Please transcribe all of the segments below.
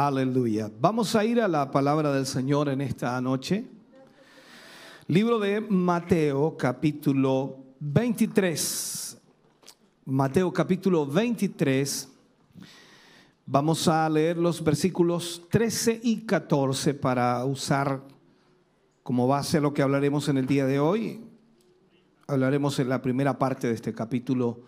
Aleluya. Vamos a ir a la palabra del Señor en esta noche. Libro de Mateo capítulo 23. Mateo capítulo 23. Vamos a leer los versículos 13 y 14 para usar como base lo que hablaremos en el día de hoy. Hablaremos en la primera parte de este capítulo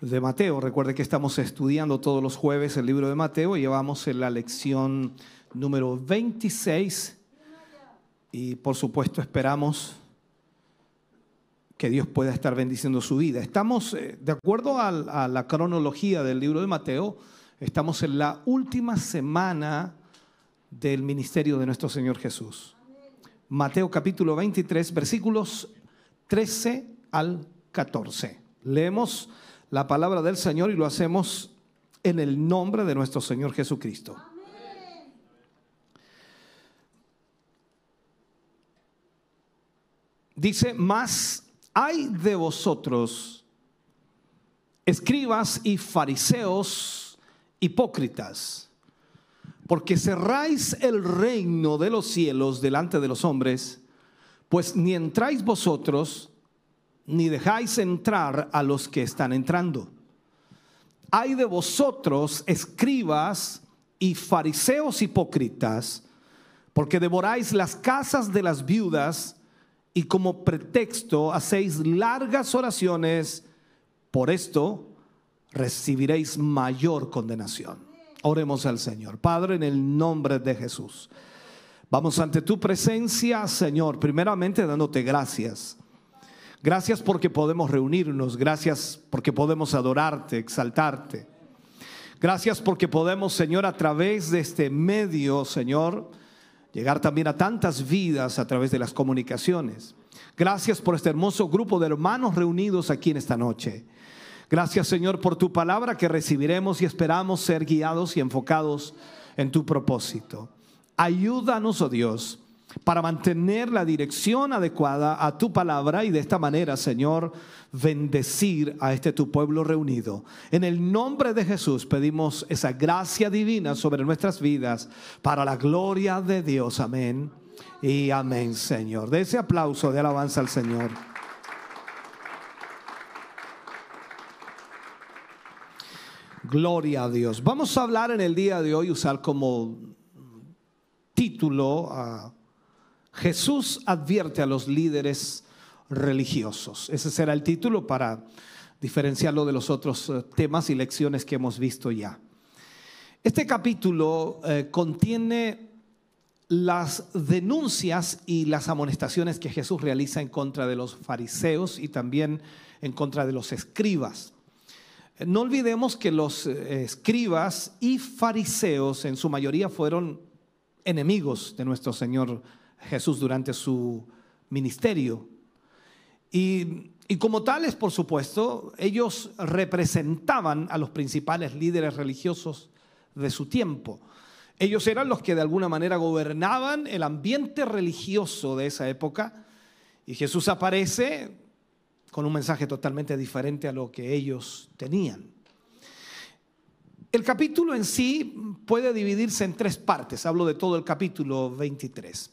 de Mateo. Recuerde que estamos estudiando todos los jueves el libro de Mateo y llevamos en la lección número 26 y por supuesto esperamos que Dios pueda estar bendiciendo su vida. Estamos, eh, de acuerdo a la cronología del libro de Mateo, estamos en la última semana del ministerio de nuestro Señor Jesús. Mateo capítulo 23, versículos 13 al 14. Leemos la palabra del Señor y lo hacemos en el nombre de nuestro Señor Jesucristo. Dice, más hay de vosotros, escribas y fariseos hipócritas, porque cerráis el reino de los cielos delante de los hombres, pues ni entráis vosotros, ni dejáis entrar a los que están entrando. Hay de vosotros, escribas y fariseos hipócritas, porque devoráis las casas de las viudas y como pretexto hacéis largas oraciones, por esto recibiréis mayor condenación. Oremos al Señor. Padre, en el nombre de Jesús. Vamos ante tu presencia, Señor, primeramente dándote gracias Gracias porque podemos reunirnos, gracias porque podemos adorarte, exaltarte. Gracias porque podemos, Señor, a través de este medio, Señor, llegar también a tantas vidas a través de las comunicaciones. Gracias por este hermoso grupo de hermanos reunidos aquí en esta noche. Gracias, Señor, por tu palabra que recibiremos y esperamos ser guiados y enfocados en tu propósito. Ayúdanos, oh Dios para mantener la dirección adecuada a tu palabra y de esta manera, Señor, bendecir a este tu pueblo reunido. En el nombre de Jesús pedimos esa gracia divina sobre nuestras vidas para la gloria de Dios. Amén. Y amén, Señor. De ese aplauso de alabanza al Señor. Gloria a Dios. Vamos a hablar en el día de hoy, usar como título a Jesús advierte a los líderes religiosos. Ese será el título para diferenciarlo de los otros eh, temas y lecciones que hemos visto ya. Este capítulo eh, contiene las denuncias y las amonestaciones que Jesús realiza en contra de los fariseos y también en contra de los escribas. No olvidemos que los eh, escribas y fariseos en su mayoría fueron enemigos de nuestro Señor Jesús durante su ministerio. Y, como tales, por supuesto, ellos representaban a los principales líderes religiosos de su tiempo. Ellos eran los que de alguna manera gobernaban el ambiente religioso de esa época y Jesús aparece con un mensaje totalmente diferente a lo que ellos tenían. El capítulo en sí puede dividirse en tres partes, hablo de todo el capítulo 23.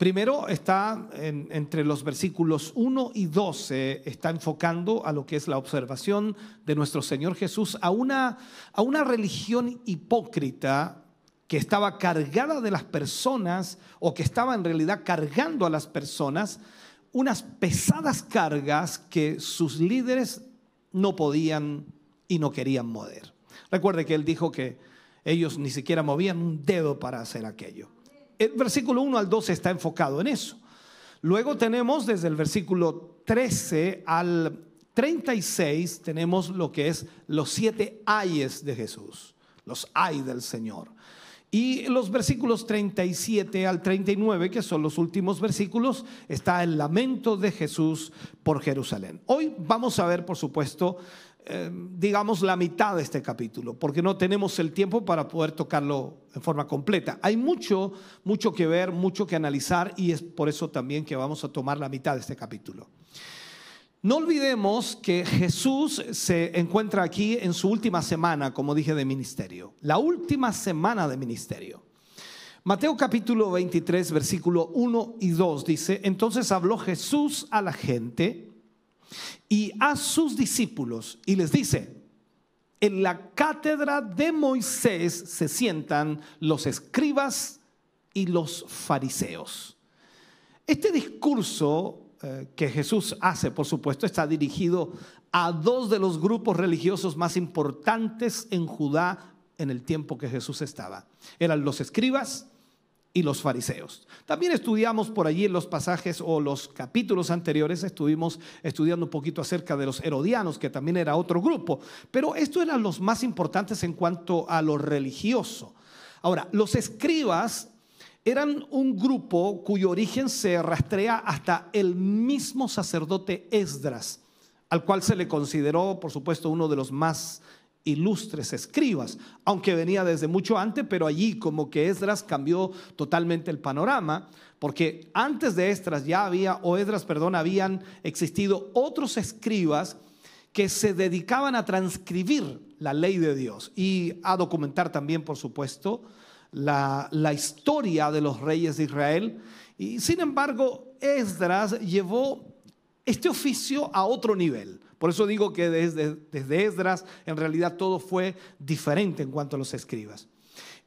Primero está entre los versículos 1 y 12, está enfocando a lo que es la observación de nuestro Señor Jesús a una, a una religión hipócrita que estaba cargada de las personas o que estaba en realidad cargando a las personas unas pesadas cargas que sus líderes no podían y no querían mover. Recuerde que él dijo que ellos ni siquiera movían un dedo para hacer aquello. El versículo 1 al 12 está enfocado en eso. Luego tenemos desde el versículo 13 al 36, tenemos lo que es los siete ayes de Jesús, los ay del Señor. Y los versículos 37 al 39, que son los últimos versículos, está el lamento de Jesús por Jerusalén. Hoy vamos a ver, por supuesto, eh, digamos la mitad de este capítulo, porque no tenemos el tiempo para poder tocarlo en forma completa. Hay mucho, mucho que ver, mucho que analizar y es por eso también que vamos a tomar la mitad de este capítulo. No olvidemos que Jesús se encuentra aquí en su última semana, como dije, de ministerio. La última semana de ministerio. Mateo capítulo 23, versículo 1 y 2 dice, entonces habló Jesús a la gente y a sus discípulos y les dice, en la cátedra de Moisés se sientan los escribas y los fariseos. Este discurso eh, que Jesús hace, por supuesto, está dirigido a dos de los grupos religiosos más importantes en Judá en el tiempo que Jesús estaba. Eran los escribas y los fariseos. También estudiamos por allí los pasajes o los capítulos anteriores, estuvimos estudiando un poquito acerca de los herodianos, que también era otro grupo, pero estos eran los más importantes en cuanto a lo religioso. Ahora, los escribas eran un grupo cuyo origen se rastrea hasta el mismo sacerdote Esdras, al cual se le consideró, por supuesto, uno de los más ilustres escribas, aunque venía desde mucho antes, pero allí como que Esdras cambió totalmente el panorama, porque antes de Esdras ya había, o Esdras, perdón, habían existido otros escribas que se dedicaban a transcribir la ley de Dios y a documentar también, por supuesto, la, historia de los reyes de Israel. Y sin embargo, Esdras llevó este oficio a otro nivel. Por eso digo que desde, Esdras en realidad todo fue diferente en cuanto a los escribas.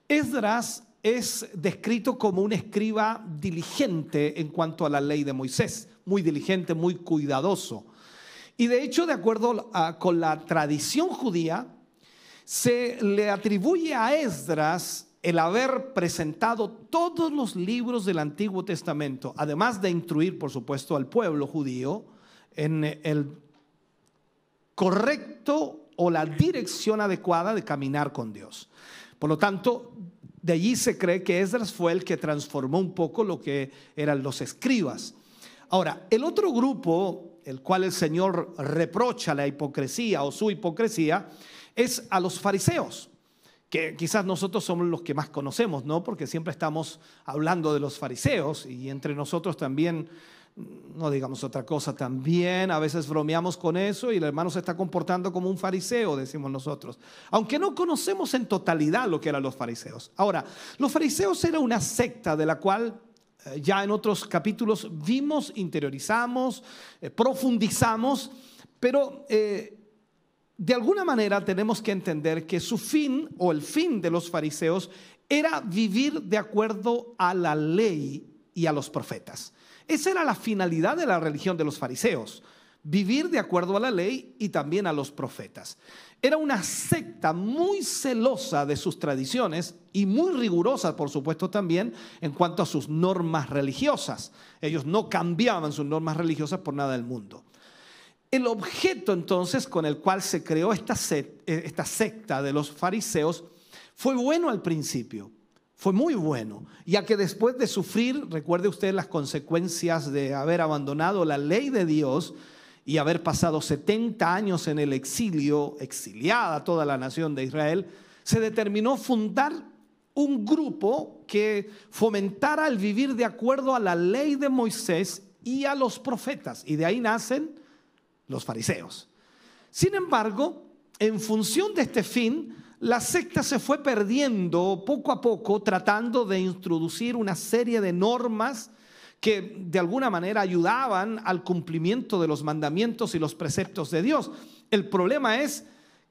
Esdras es descrito como un escriba diligente en cuanto a la ley de Moisés, muy diligente, muy cuidadoso. Y de hecho, de acuerdo con la tradición judía, se le atribuye a Esdras el haber presentado todos los libros del Antiguo Testamento, además de instruir, por supuesto, al pueblo judío en el correcto o la dirección adecuada de caminar con Dios. Por lo tanto, de allí se cree que Esdras fue el que transformó un poco lo que eran los escribas. Ahora, el otro grupo, el cual el Señor reprocha la hipocresía o su hipocresía, es a los fariseos que quizás nosotros somos los que más conocemos, ¿no? Porque siempre estamos hablando de los fariseos y entre nosotros también, no digamos otra cosa, también a veces bromeamos con eso y el hermano se está comportando como un fariseo, decimos nosotros. Aunque no conocemos en totalidad lo que eran los fariseos. Ahora, los fariseos era una secta de la cual eh, ya en otros capítulos vimos, interiorizamos, eh, profundizamos, pero... Eh, de alguna manera tenemos que entender que su fin o el fin de los fariseos era vivir de acuerdo a la ley y a los profetas. Esa era la finalidad de la religión de los fariseos, vivir de acuerdo a la ley y también a los profetas. Era una secta muy celosa de sus tradiciones y muy rigurosa, por supuesto, también en cuanto a sus normas religiosas. Ellos no cambiaban sus normas religiosas por nada del mundo. El objeto entonces con el cual se creó esta, secta de los fariseos fue bueno al principio, fue muy bueno, ya que después de sufrir, recuerde usted las consecuencias de haber abandonado la ley de Dios y haber pasado 70 años en el exilio, exiliada toda la nación de Israel, se determinó fundar un grupo que fomentara el vivir de acuerdo a la ley de Moisés y a los profetas. Y de ahí nacen los fariseos. Sin embargo, en función de este fin, la secta se fue perdiendo poco a poco tratando de introducir una serie de normas que de alguna manera ayudaban al cumplimiento de los mandamientos y los preceptos de Dios. El problema es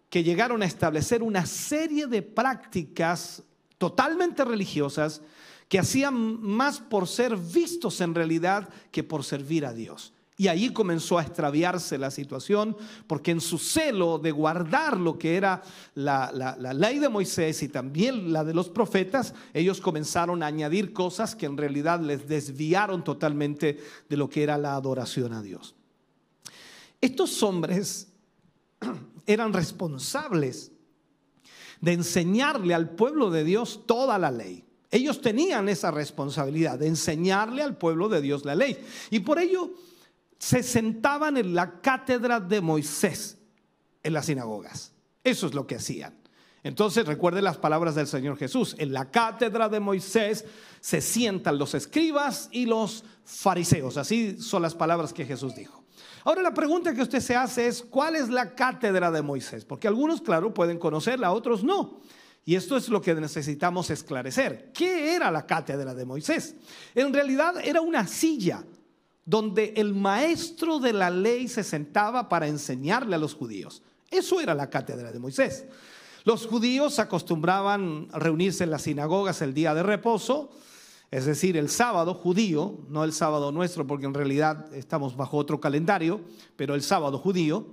que llegaron a establecer una serie de prácticas totalmente religiosas que hacían más por ser vistos en realidad que por servir a Dios. Y ahí comenzó a extraviarse la situación, porque en su celo de guardar lo que era la, ley de Moisés y también la de los profetas, ellos comenzaron a añadir cosas que en realidad les desviaron totalmente de lo que era la adoración a Dios. Estos hombres eran responsables de enseñarle al pueblo de Dios toda la ley. Ellos tenían esa responsabilidad de enseñarle al pueblo de Dios la ley. Y por ello se sentaban en la cátedra de Moisés en las sinagogas. Eso es lo que hacían. Entonces recuerde las palabras del Señor Jesús. En la cátedra de Moisés se sientan los escribas y los fariseos. Así son las palabras que Jesús dijo. Ahora la pregunta que usted se hace es, ¿cuál es la cátedra de Moisés? Porque algunos, claro, pueden conocerla, otros no. Y esto es lo que necesitamos esclarecer. ¿Qué era la cátedra de Moisés? En realidad era una silla donde el maestro de la ley se sentaba para enseñarle a los judíos. Eso era la cátedra de Moisés. Los judíos acostumbraban reunirse en las sinagogas el día de reposo, es decir, el sábado judío, no el sábado nuestro, porque en realidad estamos bajo otro calendario, pero el sábado judío.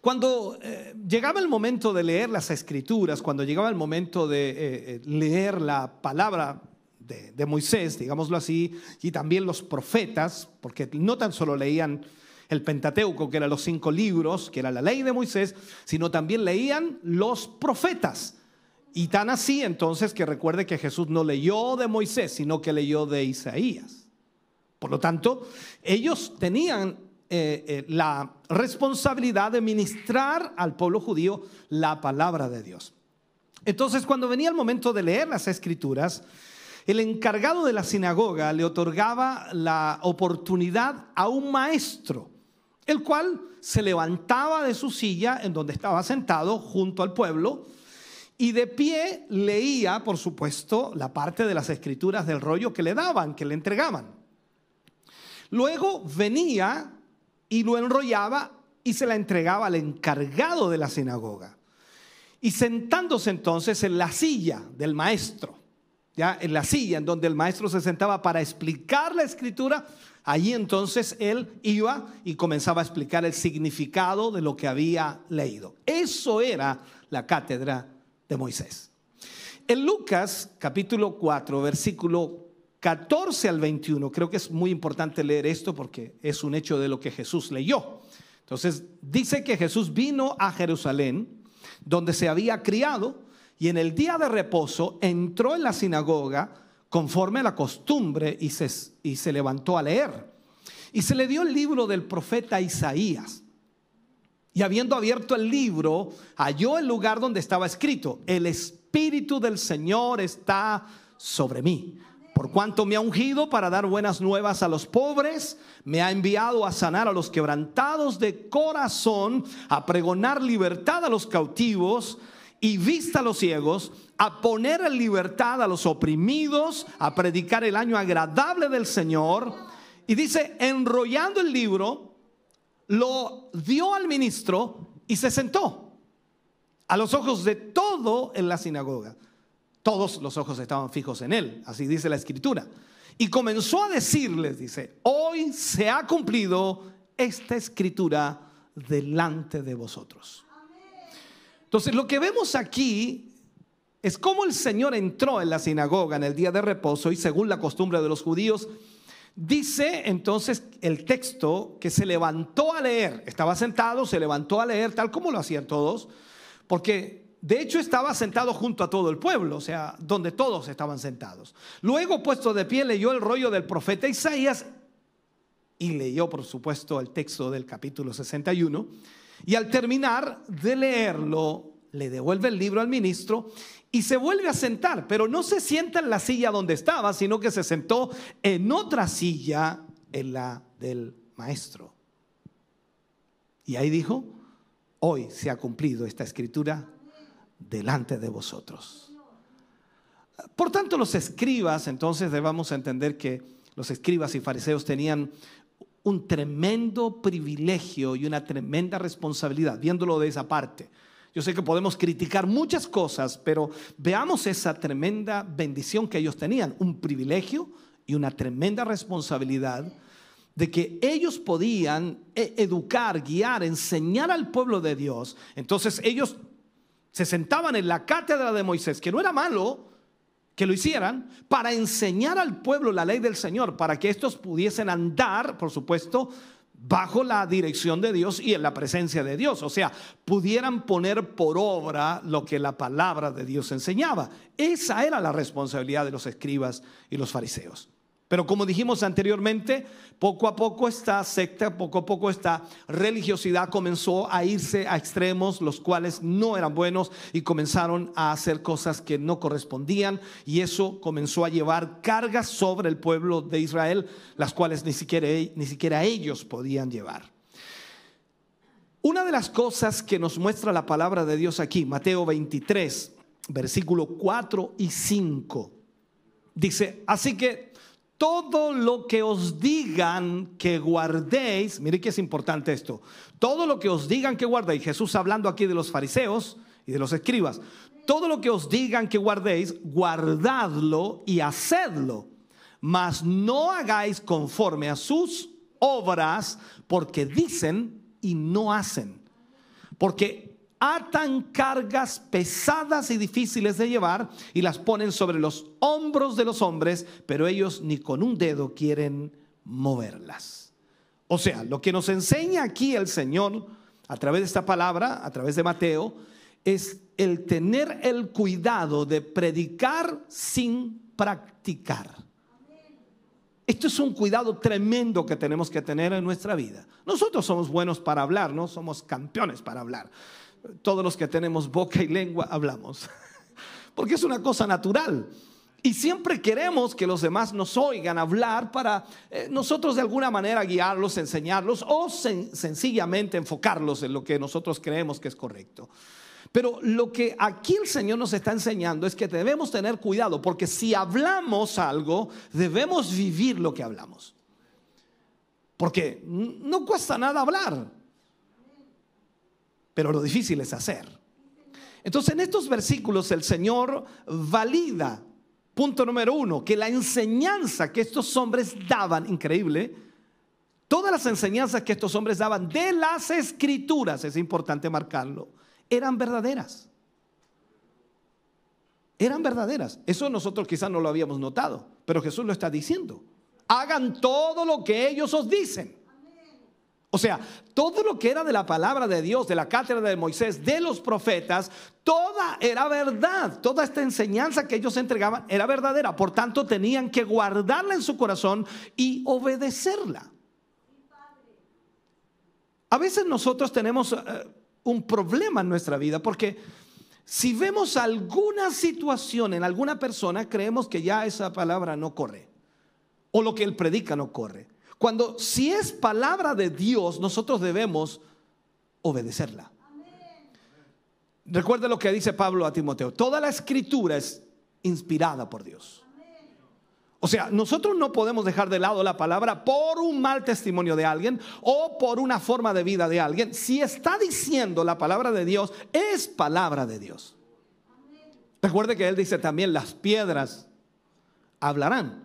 Cuando eh, llegaba el momento de leer las escrituras, cuando llegaba el momento de eh, eh, leer la palabra de, Moisés, digámoslo así, y también los profetas, porque no tan solo leían el Pentateuco, que eran los cinco libros, que era la ley de Moisés, sino también leían los profetas. Y tan así entonces que recuerde que Jesús no leyó de Moisés, sino que leyó de Isaías. Por lo tanto, ellos tenían eh, eh, la responsabilidad de ministrar al pueblo judío la palabra de Dios. Entonces, cuando venía el momento de leer las escrituras, el encargado de la sinagoga le otorgaba la oportunidad a un maestro el cual se levantaba de su silla en donde estaba sentado junto al pueblo y de pie leía, por supuesto, la parte de las escrituras del rollo que le daban, que le entregaban. Luego venía y lo enrollaba y se la entregaba al encargado de la sinagoga. Y sentándose entonces en la silla del maestro, ya en la silla en donde el maestro se sentaba para explicar la escritura, Allí entonces él iba y comenzaba a explicar el significado de lo que había leído. Eso era la cátedra de Moisés. En Lucas capítulo 4, versículo 14 al 21, creo que es muy importante leer esto porque es un hecho de lo que Jesús leyó. Entonces dice que Jesús vino a Jerusalén, donde se había criado, y en el día de reposo entró en la sinagoga, conforme a la costumbre y se, y se levantó a leer. Y se le dio el libro del profeta Isaías. Y habiendo abierto el libro, halló el lugar donde estaba escrito, el Espíritu del Señor está sobre mí. Por cuanto me ha ungido para dar buenas nuevas a los pobres, me ha enviado a sanar a los quebrantados de corazón, a pregonar libertad a los cautivos y vista a los ciegos, a poner en libertad a los oprimidos, a predicar el año agradable del Señor. Y dice, enrollando el libro, lo dio al ministro y se sentó a los ojos de todo en la sinagoga. Todos los ojos estaban fijos en él, así dice la escritura. Y comenzó a decirles, dice, hoy se ha cumplido esta escritura delante de vosotros. Entonces, lo que vemos aquí es cómo el Señor entró en la sinagoga en el día de reposo y según la costumbre de los judíos, dice entonces el texto que se levantó a leer, estaba sentado, se levantó a leer tal como lo hacían todos, porque de hecho estaba sentado junto a todo el pueblo, o sea, donde todos estaban sentados. Luego, puesto de pie, leyó el rollo del profeta Isaías y leyó, por supuesto, el texto del capítulo 61 y al terminar de leerlo, le devuelve el libro al ministro y se vuelve a sentar, pero no se sienta en la silla donde estaba, sino que se sentó en otra silla, en la del maestro. Y ahí dijo, hoy se ha cumplido esta escritura delante de vosotros. Por tanto, los escribas, entonces debamos entender que los escribas y fariseos tenían un tremendo privilegio y una tremenda responsabilidad, viéndolo de esa parte. Yo sé que podemos criticar muchas cosas, pero veamos esa tremenda bendición que ellos tenían, un privilegio y una tremenda responsabilidad de que ellos podían e-, educar, guiar, enseñar al pueblo de Dios. Entonces ellos se sentaban en la cátedra de Moisés, que no era malo, que lo hicieran para enseñar al pueblo la ley del Señor, para que estos pudiesen andar, por supuesto, bajo la dirección de Dios y en la presencia de Dios. O sea, pudieran poner por obra lo que la palabra de Dios enseñaba. Esa era la responsabilidad de los escribas y los fariseos. Pero como dijimos anteriormente, poco a poco esta secta, poco a poco esta religiosidad comenzó a irse a extremos, los cuales no eran buenos y comenzaron a hacer cosas que no correspondían y eso comenzó a llevar cargas sobre el pueblo de Israel, las cuales ni siquiera, ni siquiera ellos podían llevar. Una de las cosas que nos muestra la palabra de Dios aquí, Mateo 23, versículo 4 y 5, dice, así que todo lo que os digan que guardéis, mire que es importante esto, todo lo que os digan que guardéis, Jesús hablando aquí de los fariseos y de los escribas, todo lo que os digan que guardéis, guardadlo y hacedlo, mas no hagáis conforme a sus obras, porque dicen y no hacen. Porque atan cargas pesadas y difíciles de llevar y las ponen sobre los hombros de los hombres, pero ellos ni con un dedo quieren moverlas. O sea, lo que nos enseña aquí el Señor a través de esta palabra, a través de Mateo, es el tener el cuidado de predicar sin practicar. Esto es un cuidado tremendo que tenemos que tener en nuestra vida. Nosotros somos buenos para hablar, no somos campeones para hablar todos los que tenemos boca y lengua hablamos. Porque es una cosa natural. Y siempre queremos que los demás nos oigan hablar para eh, nosotros de alguna manera guiarlos, enseñarlos o sencillamente enfocarlos en lo que nosotros creemos que es correcto. Pero lo que aquí el Señor nos está enseñando es que debemos tener cuidado, porque si hablamos algo, debemos vivir lo que hablamos. Porque no cuesta nada hablar pero lo difícil es hacer. Entonces en estos versículos el Señor valida, punto número uno, que la enseñanza que estos hombres daban, increíble, todas las enseñanzas que estos hombres daban de las escrituras, es importante marcarlo, eran verdaderas. Eran verdaderas. Eso nosotros quizás no lo habíamos notado, pero Jesús lo está diciendo. Hagan todo lo que ellos os dicen. O sea, todo lo que era de la palabra de Dios, de la cátedra de Moisés, de los profetas, toda era verdad. Toda esta enseñanza que ellos entregaban era verdadera. Por tanto, tenían que guardarla en su corazón y obedecerla. A veces nosotros tenemos eh, un problema en nuestra vida porque si vemos alguna situación en alguna persona, creemos que ya esa palabra no corre. O lo que él predica no corre. Cuando si es palabra de Dios, nosotros debemos obedecerla. Recuerda lo que dice Pablo a Timoteo. Toda la escritura es inspirada por Dios. O sea, nosotros no podemos dejar de lado la palabra por un mal testimonio de alguien o por una forma de vida de alguien. Si está diciendo la palabra de Dios, es palabra de Dios. Recuerde que él dice también, las piedras hablarán.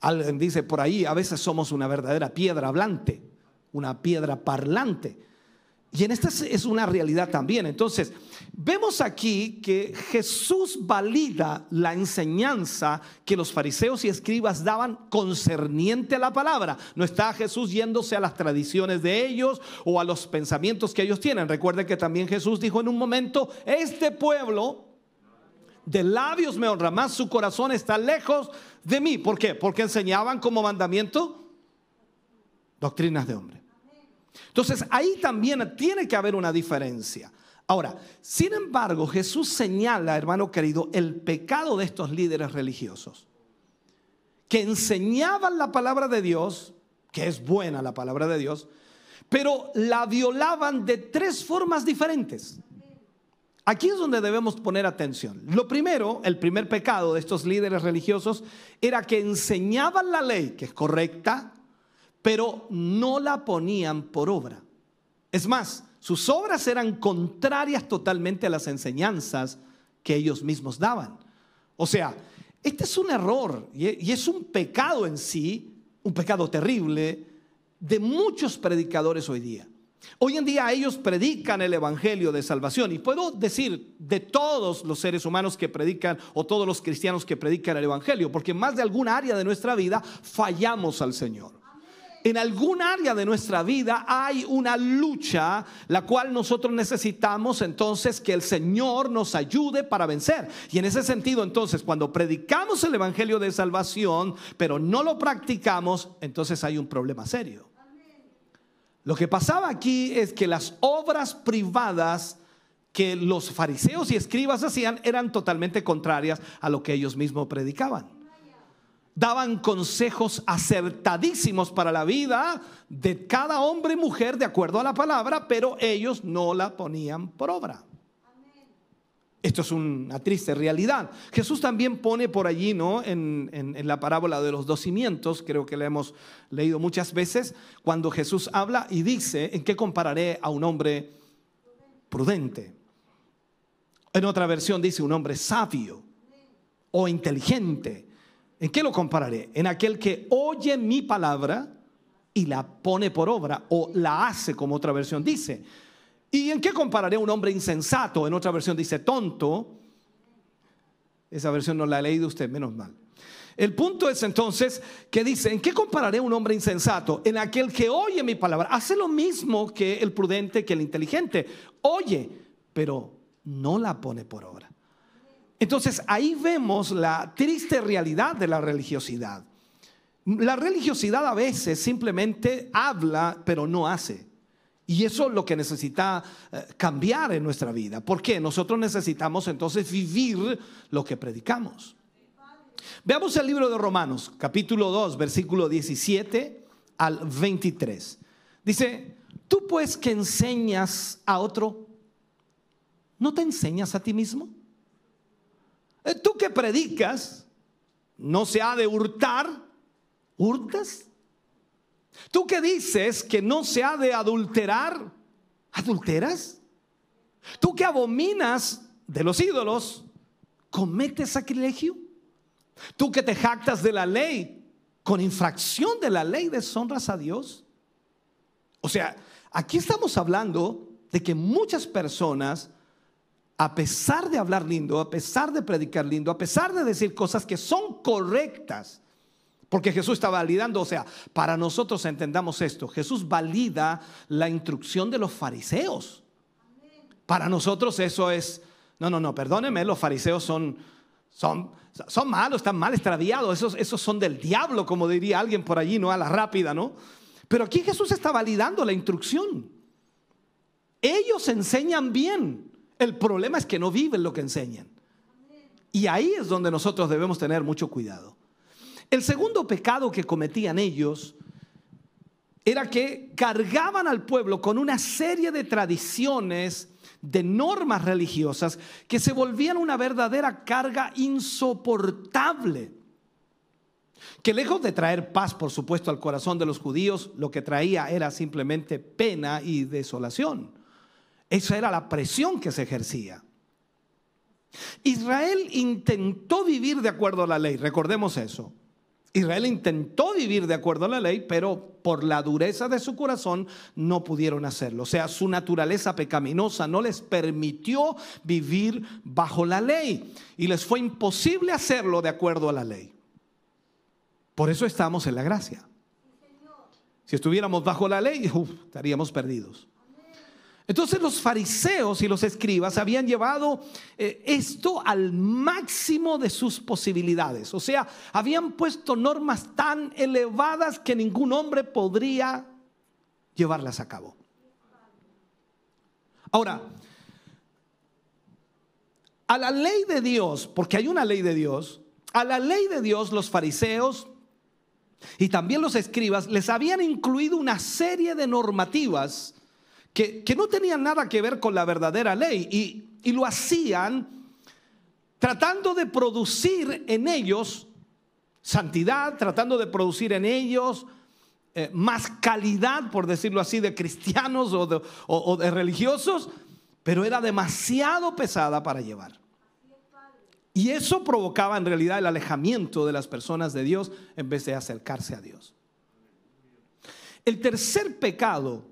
Alguien dice por ahí, a veces somos una verdadera piedra hablante, una piedra parlante. Y en esta es una realidad también. Entonces, vemos aquí que Jesús valida la enseñanza que los fariseos y escribas daban concerniente a la palabra. No está Jesús yéndose a las tradiciones de ellos o a los pensamientos que ellos tienen. Recuerde que también Jesús dijo en un momento, este pueblo de labios me honra, más su corazón está lejos de mí. ¿Por qué? Porque enseñaban como mandamiento doctrinas de hombre. Entonces ahí también tiene que haber una diferencia. Ahora, sin embargo, Jesús señala, hermano querido, el pecado de estos líderes religiosos, que enseñaban la palabra de Dios, que es buena la palabra de Dios, pero la violaban de tres formas diferentes. Aquí es donde debemos poner atención. Lo primero, el primer pecado de estos líderes religiosos era que enseñaban la ley, que es correcta, pero no la ponían por obra. Es más, sus obras eran contrarias totalmente a las enseñanzas que ellos mismos daban. O sea, este es un error y es un pecado en sí, un pecado terrible de muchos predicadores hoy día. Hoy en día ellos predican el Evangelio de salvación y puedo decir de todos los seres humanos que predican o todos los cristianos que predican el Evangelio, porque en más de alguna área de nuestra vida fallamos al Señor. en algún área de nuestra vida hay una lucha, la cual nosotros necesitamos entonces que el Señor nos ayude para vencer. Y en ese sentido, entonces, cuando predicamos el Evangelio de salvación, pero no lo practicamos, entonces hay un problema serio. Lo que pasaba aquí es que las obras privadas que los fariseos y escribas hacían eran totalmente contrarias a lo que ellos mismos predicaban daban consejos acertadísimos para la vida de cada hombre y mujer de acuerdo a la palabra, pero ellos no la ponían por obra. Esto es una triste realidad. Jesús también pone por allí, ¿no? En, en, la parábola de los dos cimientos, creo que la hemos leído muchas veces, cuando Jesús habla y dice, ¿en qué compararé a un hombre prudente? En otra versión dice un hombre sabio o inteligente. ¿En qué lo compararé? En aquel que oye mi palabra y la pone por obra o la hace, como otra versión dice. ¿Y en qué compararé a un hombre insensato? En otra versión dice tonto. Esa versión no la ha leído usted, menos mal. El punto es entonces que dice, ¿en qué compararé a un hombre insensato? En aquel que oye mi palabra. Hace lo mismo que el prudente, que el inteligente. Oye, pero no la pone por obra. Entonces ahí vemos la triste realidad de la religiosidad. La religiosidad a veces simplemente habla, pero no hace. Y eso es lo que necesita eh, cambiar en nuestra vida. ¿Por qué? Nosotros necesitamos entonces vivir lo que predicamos. Veamos el libro de Romanos, capítulo 2, versículo 17 al 23. Dice, tú pues que enseñas a otro, ¿no te enseñas a ti mismo? Eh, tú que predicas, no se ha de hurtar, hurtas. Tú que dices que no se ha de adulterar, adulteras. Tú que abominas de los ídolos, cometes sacrilegio. Tú que te jactas de la ley, con infracción de la ley deshonras a Dios. O sea, aquí estamos hablando de que muchas personas a pesar de hablar lindo, a pesar de predicar lindo, a pesar de decir cosas que son correctas, porque Jesús está validando, o sea, para nosotros entendamos esto, Jesús valida la instrucción de los fariseos. Para nosotros eso es, no, no, no, perdónenme, los fariseos son, son, son malos, están mal extraviados, esos, esos son del diablo, como diría alguien por allí, ¿no? A la rápida, ¿no? Pero aquí Jesús está validando la instrucción. Ellos enseñan bien, el problema es que no viven lo que enseñan. Y ahí es donde nosotros debemos tener mucho cuidado. El segundo pecado que cometían ellos era que cargaban al pueblo con una serie de tradiciones, de normas religiosas que se volvían una verdadera carga insoportable. Que lejos de traer paz, por supuesto, al corazón de los judíos, lo que traía era simplemente pena y desolación. Esa era la presión que se ejercía. Israel intentó vivir de acuerdo a la ley, recordemos eso. Israel intentó vivir de acuerdo a la ley, pero por la dureza de su corazón no pudieron hacerlo. O sea, su naturaleza pecaminosa no les permitió vivir bajo la ley y les fue imposible hacerlo de acuerdo a la ley. Por eso estamos en la gracia. Si estuviéramos bajo la ley, estaríamos perdidos. Entonces los fariseos y los escribas habían llevado eh, esto al máximo de sus posibilidades. O sea, habían puesto normas tan elevadas que ningún hombre podría llevarlas a cabo. Ahora, a la ley de Dios, porque hay una ley de Dios, a la ley de Dios los fariseos y también los escribas les habían incluido una serie de normativas que, no tenían nada que ver con la verdadera ley y, lo hacían tratando de producir en ellos santidad, tratando de producir en ellos eh, más calidad, por decirlo así, de cristianos o de, religiosos, pero era demasiado pesada para llevar. Y eso provocaba en realidad el alejamiento de las personas de Dios en vez de acercarse a Dios. El tercer pecado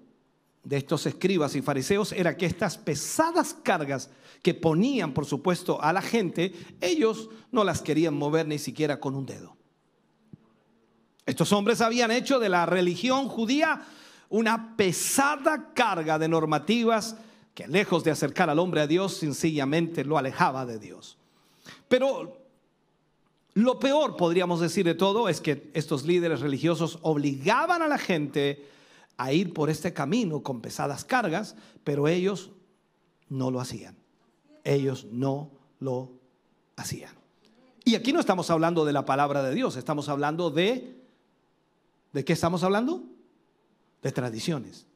de estos escribas y fariseos era que estas pesadas cargas que ponían, por supuesto, a la gente, ellos no las querían mover ni siquiera con un dedo. Estos hombres habían hecho de la religión judía una pesada carga de normativas que lejos de acercar al hombre a Dios, sencillamente lo alejaba de Dios. Pero lo peor, podríamos decir de todo, es que estos líderes religiosos obligaban a la gente a ir por este camino con pesadas cargas, pero ellos no lo hacían. Ellos no lo hacían. Y aquí no estamos hablando de la palabra de Dios, estamos hablando de... ¿De qué estamos hablando? De tradiciones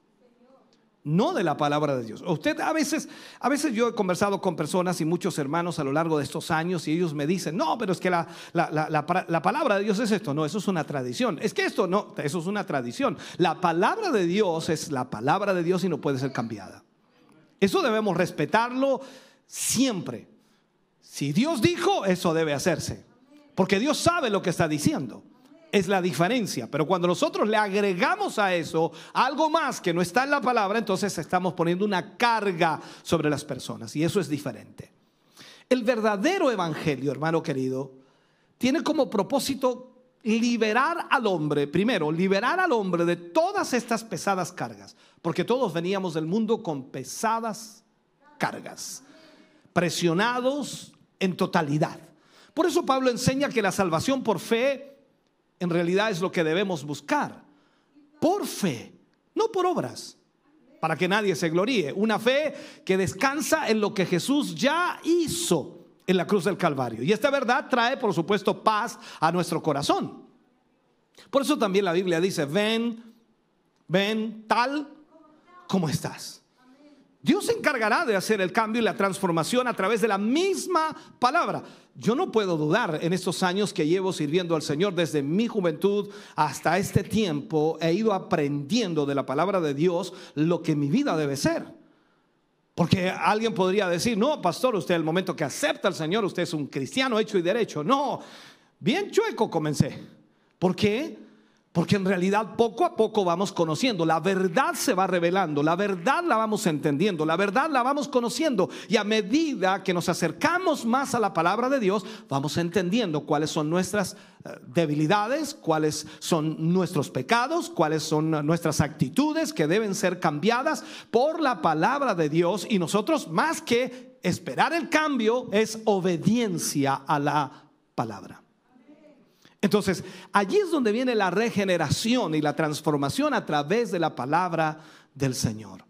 no de la palabra de Dios. Usted a veces, a veces yo he conversado con personas y muchos hermanos a lo largo de estos años y ellos me dicen, no, pero es que la, la, palabra de Dios es esto, no, eso es una tradición. Es que esto no, eso es una tradición. La palabra de Dios es la palabra de Dios y no puede ser cambiada. Eso debemos respetarlo siempre. Si Dios dijo, eso debe hacerse. Porque Dios sabe lo que está diciendo es la diferencia. Pero cuando nosotros le agregamos a eso algo más que no está en la palabra, entonces estamos poniendo una carga sobre las personas y eso es diferente. El verdadero evangelio, hermano querido, tiene como propósito liberar al hombre, primero, liberar al hombre de todas estas pesadas cargas, porque todos veníamos del mundo con pesadas cargas, presionados en totalidad. Por eso Pablo enseña que la salvación por fe en realidad es lo que debemos buscar. Por fe, no por obras, para que nadie se gloríe. Una fe que descansa en lo que Jesús ya hizo en la cruz del Calvario. Y esta verdad trae, por supuesto, paz a nuestro corazón. Por eso también la Biblia dice, ven, ven tal como estás. Dios se encargará de hacer el cambio y la transformación a través de la misma palabra. Yo no puedo dudar en estos años que llevo sirviendo al Señor desde mi juventud hasta este tiempo, he ido aprendiendo de la palabra de Dios lo que mi vida debe ser. Porque alguien podría decir, no, pastor, usted el momento que acepta al Señor, usted es un cristiano hecho y derecho. No, bien chueco comencé. ¿Por qué? Porque en realidad poco a poco vamos conociendo, la verdad se va revelando, la verdad la vamos entendiendo, la verdad la vamos conociendo. Y a medida que nos acercamos más a la palabra de Dios, vamos entendiendo cuáles son nuestras eh, debilidades, cuáles son nuestros pecados, cuáles son nuestras actitudes que deben ser cambiadas por la palabra de Dios. Y nosotros más que esperar el cambio es obediencia a la palabra. Entonces, allí es donde viene la regeneración y la transformación a través de la palabra del Señor.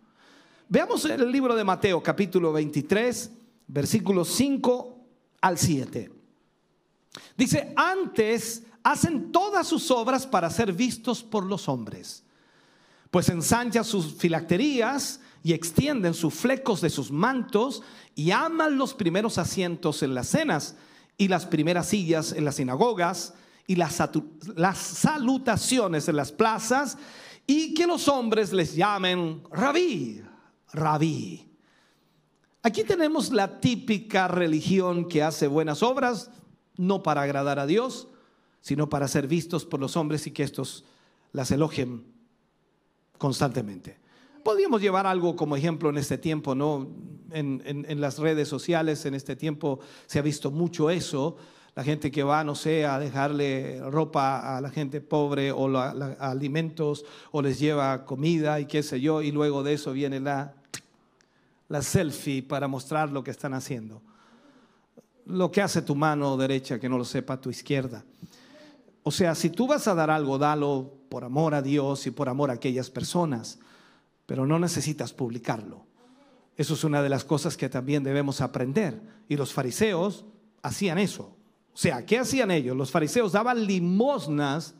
Veamos el libro de Mateo capítulo 23, versículos 5 al 7. Dice, antes hacen todas sus obras para ser vistos por los hombres, pues ensanchan sus filacterías y extienden sus flecos de sus mantos y aman los primeros asientos en las cenas y las primeras sillas en las sinagogas y las, salutaciones en las plazas y que los hombres les llamen rabí, rabí. Aquí tenemos la típica religión que hace buenas obras, no para agradar a Dios, sino para ser vistos por los hombres y que estos las elogien constantemente. Podríamos llevar algo como ejemplo en este tiempo, ¿no? En, en, las redes sociales, en este tiempo se ha visto mucho eso la gente que va, no sé, a dejarle ropa a la gente pobre o alimentos o les lleva comida y qué sé yo, y luego de eso viene la, la selfie para mostrar lo que están haciendo. Lo que hace tu mano derecha que no lo sepa tu izquierda. O sea, si tú vas a dar algo, dalo por amor a Dios y por amor a aquellas personas, pero no necesitas publicarlo. Eso es una de las cosas que también debemos aprender. Y los fariseos hacían eso. O sea, ¿qué hacían ellos? Los fariseos daban limosnas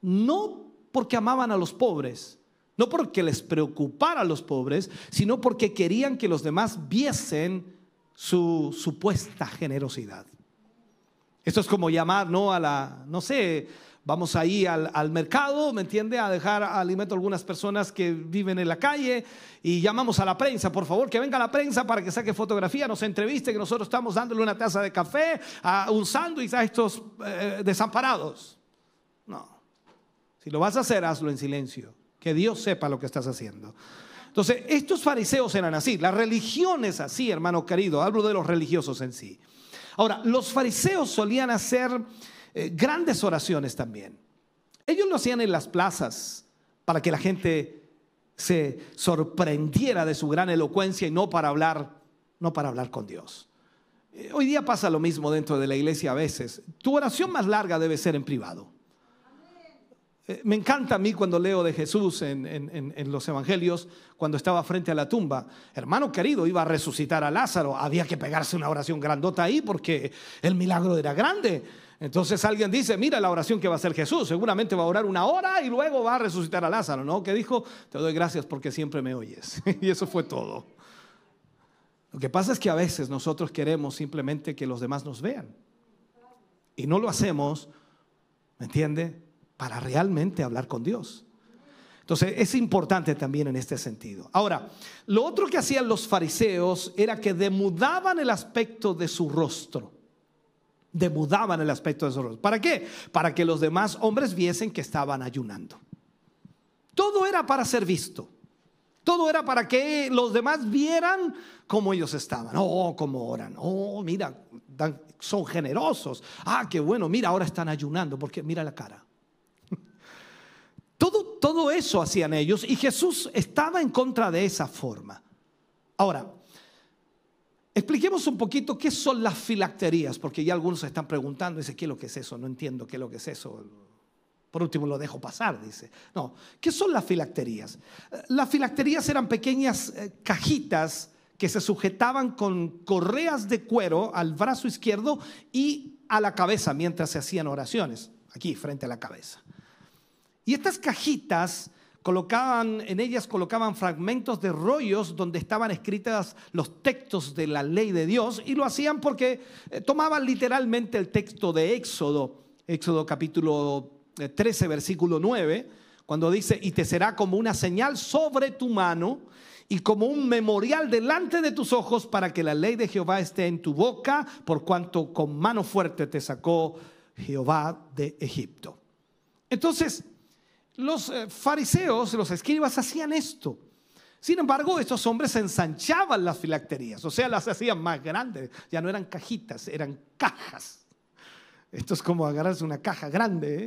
no porque amaban a los pobres, no porque les preocupara a los pobres, sino porque querían que los demás viesen su supuesta generosidad. Esto es como llamar, ¿no? A la, no sé, Vamos ahí al, al, mercado, ¿me entiende? A dejar alimento a algunas personas que viven en la calle y llamamos a la prensa, por favor, que venga la prensa para que saque fotografía, nos entreviste, que nosotros estamos dándole una taza de café, un sándwich a estos eh, desamparados. No. Si lo vas a hacer, hazlo en silencio. Que Dios sepa lo que estás haciendo. Entonces, estos fariseos eran así. La religión es así, hermano querido. Hablo de los religiosos en sí. Ahora, los fariseos solían hacer eh, grandes oraciones también. Ellos lo hacían en las plazas para que la gente se sorprendiera de su gran elocuencia y no para hablar, no para hablar con Dios. Eh, hoy día pasa lo mismo dentro de la iglesia a veces. Tu oración más larga debe ser en privado. Eh, me encanta a mí cuando leo de Jesús en, los evangelios, cuando estaba frente a la tumba. Hermano querido, iba a resucitar a Lázaro. Había que pegarse una oración grandota ahí porque el milagro era grande. Entonces alguien dice, mira la oración que va a hacer Jesús. Seguramente va a orar una hora y luego va a resucitar a Lázaro. ¿No? Que dijo, te doy gracias porque siempre me oyes. y eso fue todo. Lo que pasa es que a veces nosotros queremos simplemente que los demás nos vean. Y no lo hacemos, ¿me entiende? para realmente hablar con Dios. Entonces es importante también en este sentido. Ahora, lo otro que hacían los fariseos era que demudaban el aspecto de su rostro. Demudaban el aspecto de su rostro. ¿Para qué? Para que los demás hombres viesen que estaban ayunando. Todo era para ser visto. Todo era para que los demás vieran cómo ellos estaban. Oh, cómo oran. Oh, mira, son generosos. Ah, qué bueno. Mira, ahora están ayunando porque mira la cara. Todo, todo eso hacían ellos y Jesús estaba en contra de esa forma. Ahora, expliquemos un poquito qué son las filacterías, porque ya algunos se están preguntando, dice, ¿qué es lo que es eso? No entiendo qué es lo que es eso. Por último lo dejo pasar, dice. No, ¿qué son las filacterías? Las filacterías eran pequeñas eh, cajitas que se sujetaban con correas de cuero al brazo izquierdo y a la cabeza mientras se hacían oraciones, aquí frente a la cabeza. Y estas cajitas colocaban, en ellas colocaban fragmentos de rollos donde estaban escritas los textos de la ley de Dios y lo hacían porque eh, tomaban literalmente el texto de Éxodo, Éxodo capítulo 13, eh, versículo 9, cuando dice, y te será como una señal sobre tu mano y como un memorial delante de tus ojos para que la ley de Jehová esté en tu boca, por cuanto con mano fuerte te sacó Jehová de Egipto. Entonces, los eh, fariseos, los escribas hacían esto. Sin embargo, estos hombres ensanchaban las filacterías, o sea, las hacían más grandes. Ya no eran cajitas, eran cajas. Esto es como agarrarse una caja grande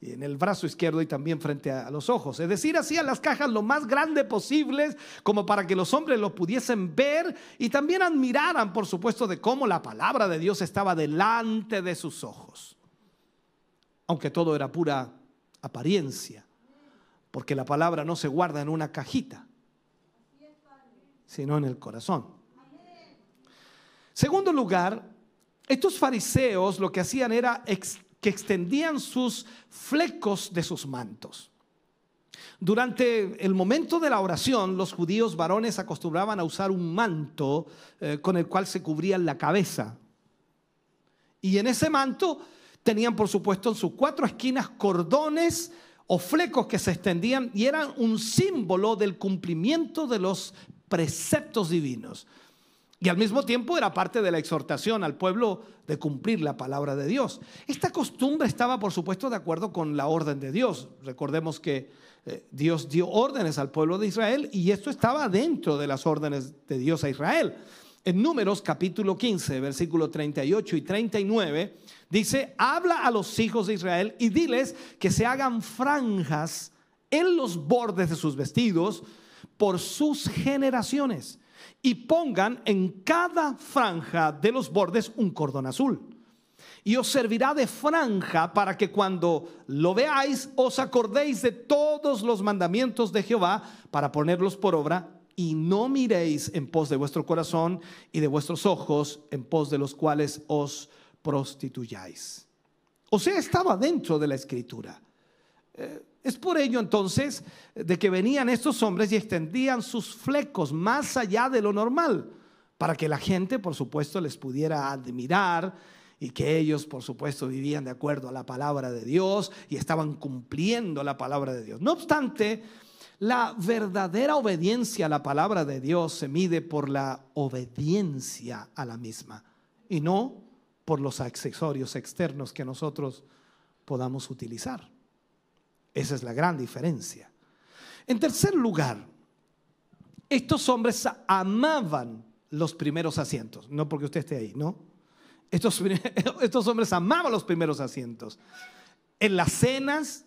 ¿eh? en el brazo izquierdo y también frente a, los ojos. Es decir, hacían las cajas lo más grande posibles como para que los hombres lo pudiesen ver y también admiraran, por supuesto, de cómo la palabra de Dios estaba delante de sus ojos. Aunque todo era pura apariencia porque la palabra no se guarda en una cajita, sino en el corazón. Segundo lugar, estos fariseos lo que hacían era que extendían sus flecos de sus mantos. Durante el momento de la oración, los judíos varones acostumbraban a usar un manto eh, con el cual se cubrían la cabeza. Y en ese manto tenían, por supuesto, en sus cuatro esquinas cordones o flecos que se extendían y eran un símbolo del cumplimiento de los preceptos divinos. Y al mismo tiempo era parte de la exhortación al pueblo de cumplir la palabra de Dios. Esta costumbre estaba, por supuesto, de acuerdo con la orden de Dios. Recordemos que eh, Dios dio órdenes al pueblo de Israel y esto estaba dentro de las órdenes de Dios a Israel. En Números capítulo 15, versículo 38 y 39, dice, habla a los hijos de Israel y diles que se hagan franjas en los bordes de sus vestidos por sus generaciones y pongan en cada franja de los bordes un cordón azul. Y os servirá de franja para que cuando lo veáis os acordéis de todos los mandamientos de Jehová para ponerlos por obra y no miréis en pos de vuestro corazón y de vuestros ojos en pos de los cuales os prostituyáis. O sea, estaba dentro de la escritura. Eh, es por ello entonces de que venían estos hombres y extendían sus flecos más allá de lo normal, para que la gente, por supuesto, les pudiera admirar y que ellos, por supuesto, vivían de acuerdo a la palabra de Dios y estaban cumpliendo la palabra de Dios. No obstante, la verdadera obediencia a la palabra de Dios se mide por la obediencia a la misma y no por los accesorios externos que nosotros podamos utilizar. Esa es la gran diferencia. En tercer lugar, estos hombres amaban los primeros asientos, no porque usted esté ahí, ¿no? Estos, estos hombres amaban los primeros asientos. En las cenas,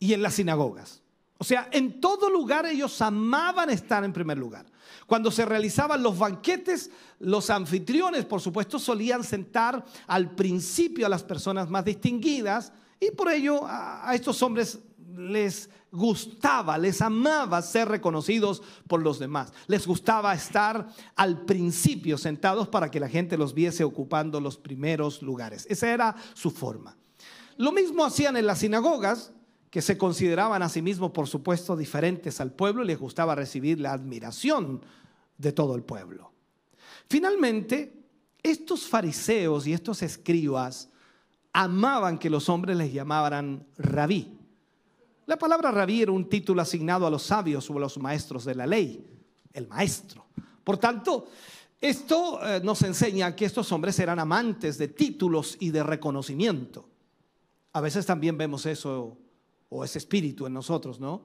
y en las sinagogas. O sea, en todo lugar ellos amaban estar en primer lugar. Cuando se realizaban los banquetes, los anfitriones, por supuesto, solían sentar al principio a las personas más distinguidas y por ello a, estos hombres les gustaba, les amaba ser reconocidos por los demás. Les gustaba estar al principio sentados para que la gente los viese ocupando los primeros lugares. Esa era su forma. Lo mismo hacían en las sinagogas, que se consideraban a sí mismos, por supuesto, diferentes al pueblo les gustaba recibir la admiración de todo el pueblo. Finalmente, estos fariseos y estos escribas amaban que los hombres les llamaran rabí. La palabra rabí era un título asignado a los sabios o a los maestros de la ley, el maestro. Por tanto, esto eh, nos enseña que estos hombres eran amantes de títulos y de reconocimiento. A veces también vemos eso o ese espíritu en nosotros, ¿no?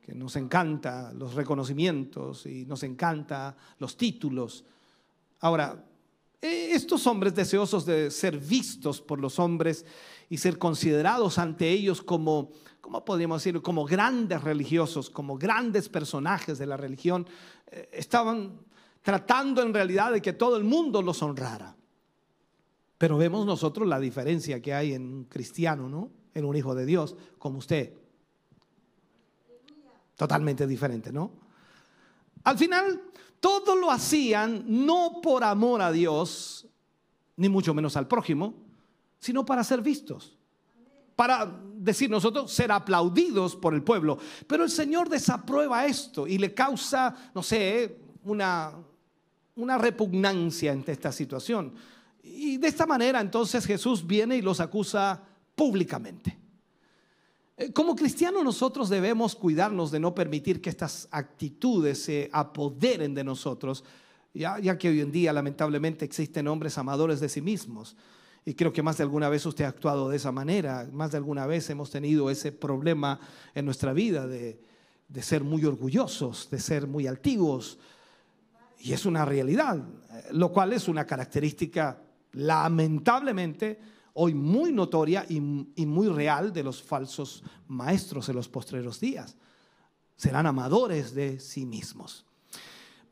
Que nos encanta los reconocimientos y nos encanta los títulos. Ahora, e, estos hombres deseosos de ser vistos por los hombres y ser considerados ante ellos como, ¿cómo podríamos decir? Como grandes religiosos, como grandes personajes de la religión, eh, estaban tratando en realidad de que todo el mundo los honrara. Pero vemos nosotros la diferencia que hay en un cristiano, ¿no? En un hijo de Dios como usted. Totalmente diferente, ¿no? Al final, todo lo hacían no por amor a Dios, ni mucho menos al prójimo, sino para ser vistos. Para decir nosotros, ser aplaudidos por el pueblo. Pero el Señor desaprueba esto y le causa, no sé, una, una repugnancia ante esta situación. Y de esta manera entonces Jesús viene y los acusa públicamente. Eh, como cristianos nosotros debemos cuidarnos de no permitir que estas actitudes se apoderen de nosotros, ya, ya, que hoy en día lamentablemente existen hombres amadores de sí mismos. Y creo que más de alguna vez usted ha actuado de esa manera, más de alguna vez hemos tenido ese problema en nuestra vida de, de ser muy orgullosos, de ser muy altivos. Y es una realidad, eh, lo cual es una característica lamentablemente hoy muy notoria y, muy real de los falsos maestros en los postreros días. Serán amadores de sí mismos.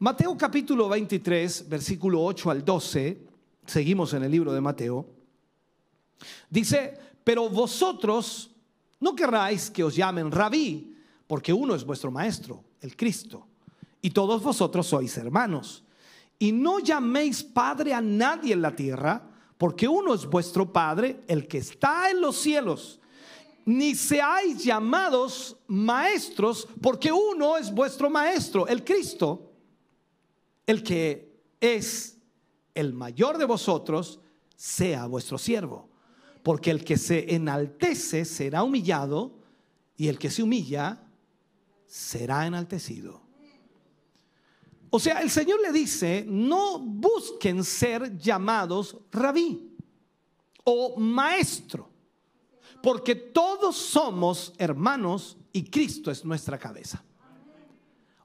Mateo capítulo 23, versículo 8 al 12, seguimos en el libro de Mateo, dice, pero vosotros no querráis que os llamen rabí, porque uno es vuestro maestro, el Cristo, y todos vosotros sois hermanos. Y no llaméis padre a nadie en la tierra, porque uno es vuestro Padre, el que está en los cielos. Ni seáis llamados maestros, porque uno es vuestro maestro, el Cristo, el que es el mayor de vosotros, sea vuestro siervo. Porque el que se enaltece será humillado, y el que se humilla será enaltecido. O sea, el Señor le dice, no busquen ser llamados rabí o maestro, porque todos somos hermanos y Cristo es nuestra cabeza.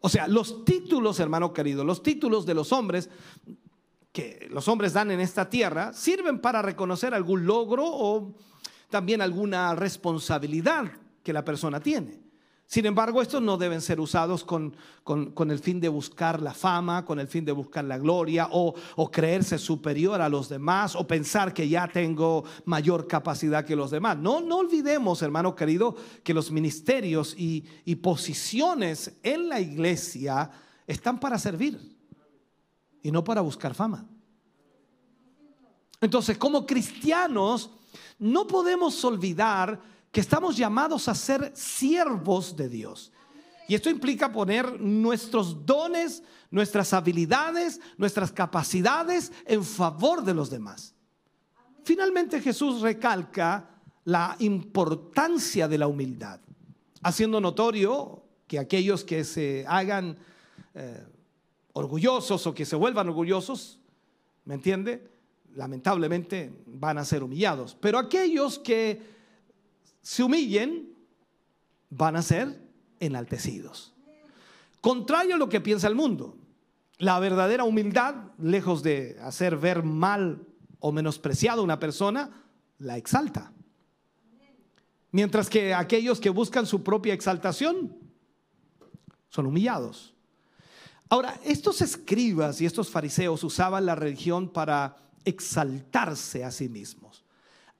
O sea, los títulos, hermano querido, los títulos de los hombres que los hombres dan en esta tierra sirven para reconocer algún logro o también alguna responsabilidad que la persona tiene. Sin embargo, estos no deben ser usados con, el fin de buscar la fama, con el fin de buscar la gloria o, creerse superior a los demás o pensar que ya tengo mayor capacidad que los demás. No, no olvidemos, hermano querido, que los ministerios y, y posiciones en la iglesia están para servir y no para buscar fama. Entonces, como cristianos, no podemos olvidar que estamos llamados a ser siervos de Dios. Y esto implica poner nuestros dones, nuestras habilidades, nuestras capacidades en favor de los demás. Finalmente Jesús recalca la importancia de la humildad, haciendo notorio que aquellos que se hagan eh, orgullosos o que se vuelvan orgullosos, ¿me entiende? Lamentablemente van a ser humillados. Pero aquellos que se humillen, van a ser enaltecidos. Contrario a lo que piensa el mundo, la verdadera humildad, lejos de hacer ver mal o menospreciado a una persona, la exalta. Mientras que aquellos que buscan su propia exaltación son humillados. Ahora, estos escribas y estos fariseos usaban la religión para exaltarse a sí mismos.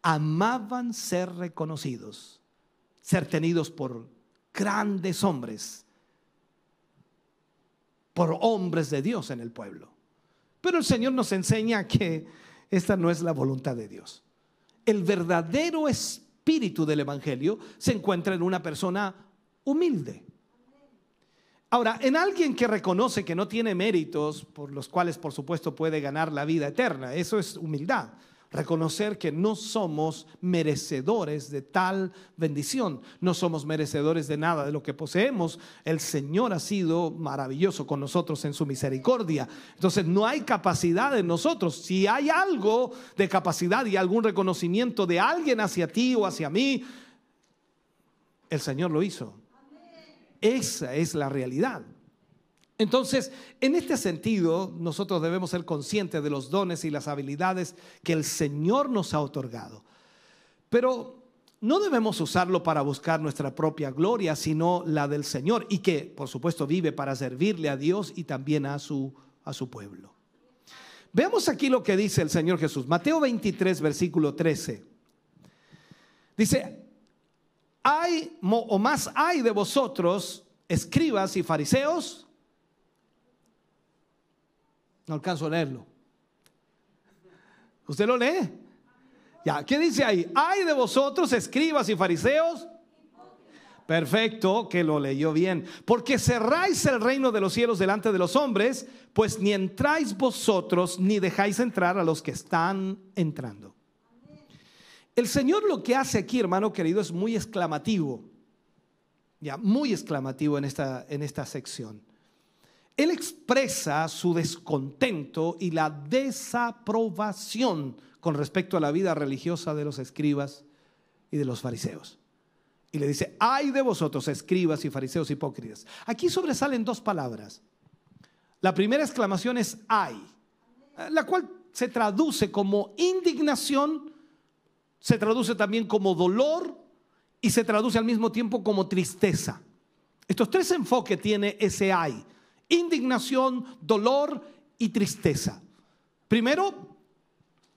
Amaban ser reconocidos, ser tenidos por grandes hombres, por hombres de Dios en el pueblo. Pero el Señor nos enseña que esta no es la voluntad de Dios. El verdadero espíritu del Evangelio se encuentra en una persona humilde. Ahora, en alguien que reconoce que no tiene méritos por los cuales, por supuesto, puede ganar la vida eterna, eso es humildad reconocer que no somos merecedores de tal bendición, no somos merecedores de nada de lo que poseemos. El Señor ha sido maravilloso con nosotros en su misericordia. Entonces no hay capacidad en nosotros. Si hay algo de capacidad y algún reconocimiento de alguien hacia ti o hacia mí, el Señor lo hizo. Esa es la realidad. Entonces, en este sentido, nosotros debemos ser conscientes de los dones y las habilidades que el Señor nos ha otorgado. Pero no debemos usarlo para buscar nuestra propia gloria, sino la del Señor y que, por supuesto, vive para servirle a Dios y también a su, a su pueblo. Veamos aquí lo que dice el Señor Jesús. Mateo 23, versículo 13. Dice, hay o más hay de vosotros, escribas y fariseos, no alcanzo a leerlo. ¿Usted lo lee? Ya, ¿qué dice ahí? Hay de vosotros, escribas y fariseos. Perfecto, que lo leyó bien. Porque cerráis el reino de los cielos delante de los hombres, pues ni entráis vosotros ni dejáis entrar a los que están entrando. El Señor lo que hace aquí, hermano querido, es muy exclamativo. Ya, muy exclamativo en esta, en esta sección. Él expresa su descontento y la desaprobación con respecto a la vida religiosa de los escribas y de los fariseos. Y le dice, ay de vosotros, escribas y fariseos hipócritas. Aquí sobresalen dos palabras. La primera exclamación es ay, la cual se traduce como indignación, se traduce también como dolor y se traduce al mismo tiempo como tristeza. Estos tres enfoques tiene ese ay indignación, dolor y tristeza. Primero,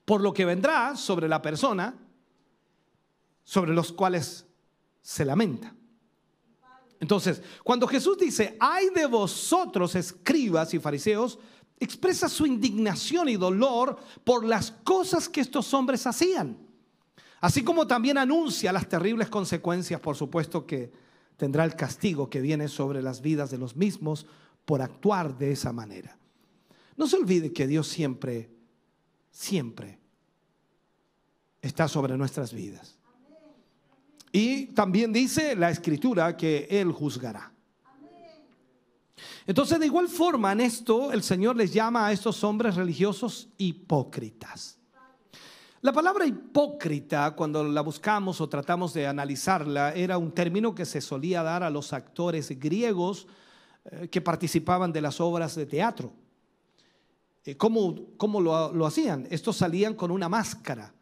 por lo que vendrá sobre la persona, sobre los cuales se lamenta. Entonces, cuando Jesús dice, hay de vosotros escribas y fariseos, expresa su indignación y dolor por las cosas que estos hombres hacían. Así como también anuncia las terribles consecuencias, por supuesto, que tendrá el castigo que viene sobre las vidas de los mismos por actuar de esa manera. No se olvide que Dios siempre, siempre está sobre nuestras vidas. Y también dice la escritura que Él juzgará. Entonces, de igual forma, en esto el Señor les llama a estos hombres religiosos hipócritas. La palabra hipócrita, cuando la buscamos o tratamos de analizarla, era un término que se solía dar a los actores griegos que participaban de las obras de teatro. Eh, ¿Cómo, lo, lo hacían? Estos salían con una máscara,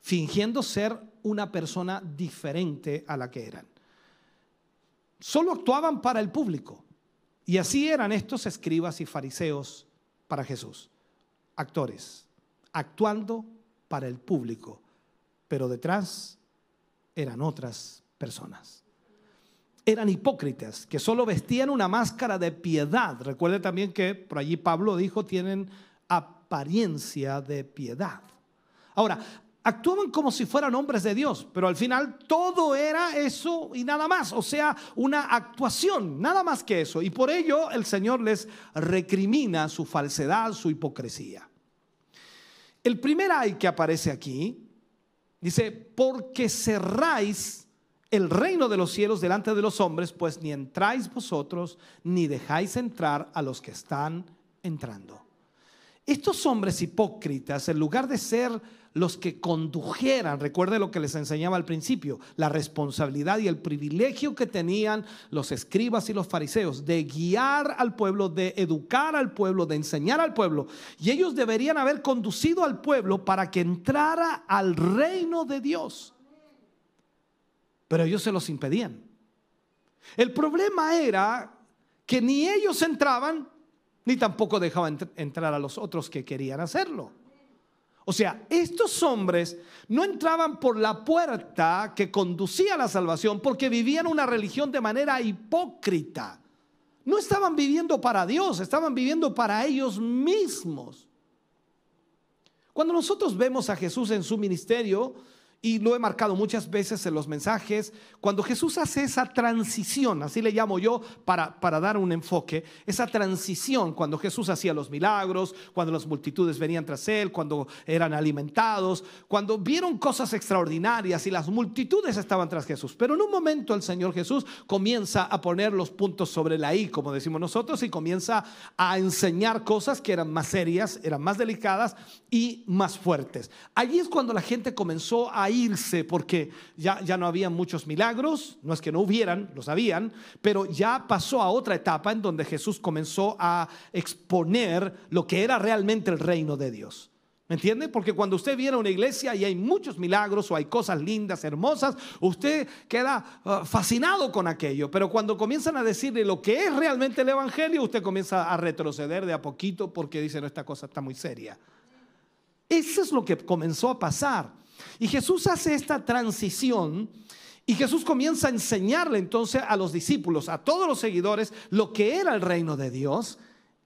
fingiendo ser una persona diferente a la que eran. Solo actuaban para el público. Y así eran estos escribas y fariseos para Jesús. Actores, actuando para el público, pero detrás eran otras personas eran hipócritas, que solo vestían una máscara de piedad. Recuerde también que por allí Pablo dijo, tienen apariencia de piedad. Ahora, actuaban como si fueran hombres de Dios, pero al final todo era eso y nada más, o sea, una actuación, nada más que eso. Y por ello el Señor les recrimina su falsedad, su hipocresía. El primer ay que aparece aquí dice, porque cerráis el reino de los cielos delante de los hombres, pues ni entráis vosotros, ni dejáis entrar a los que están entrando. Estos hombres hipócritas, en lugar de ser los que condujeran, recuerde lo que les enseñaba al principio, la responsabilidad y el privilegio que tenían los escribas y los fariseos de guiar al pueblo, de educar al pueblo, de enseñar al pueblo. Y ellos deberían haber conducido al pueblo para que entrara al reino de Dios. Pero ellos se los impedían. El problema era que ni ellos entraban, ni tampoco dejaban entrar a los otros que querían hacerlo. O sea, estos hombres no entraban por la puerta que conducía a la salvación porque vivían una religión de manera hipócrita. No estaban viviendo para Dios, estaban viviendo para ellos mismos. Cuando nosotros vemos a Jesús en su ministerio, y lo he marcado muchas veces en los mensajes, cuando Jesús hace esa transición, así le llamo yo para, para dar un enfoque, esa transición cuando Jesús hacía los milagros, cuando las multitudes venían tras él, cuando eran alimentados, cuando vieron cosas extraordinarias y las multitudes estaban tras Jesús. Pero en un momento el Señor Jesús comienza a poner los puntos sobre la I, como decimos nosotros, y comienza a enseñar cosas que eran más serias, eran más delicadas y más fuertes. Allí es cuando la gente comenzó a irse porque ya, ya no había muchos milagros, no es que no hubieran, los habían, pero ya pasó a otra etapa en donde Jesús comenzó a exponer lo que era realmente el reino de Dios. ¿Me entiende? Porque cuando usted viene a una iglesia y hay muchos milagros o hay cosas lindas, hermosas, usted queda uh, fascinado con aquello. Pero cuando comienzan a decirle lo que es realmente el Evangelio, usted comienza a retroceder de a poquito porque dice, no, esta cosa está muy seria. Eso es lo que comenzó a pasar. Y Jesús hace esta transición y Jesús comienza a enseñarle entonces a los discípulos, a todos los seguidores, lo que era el reino de Dios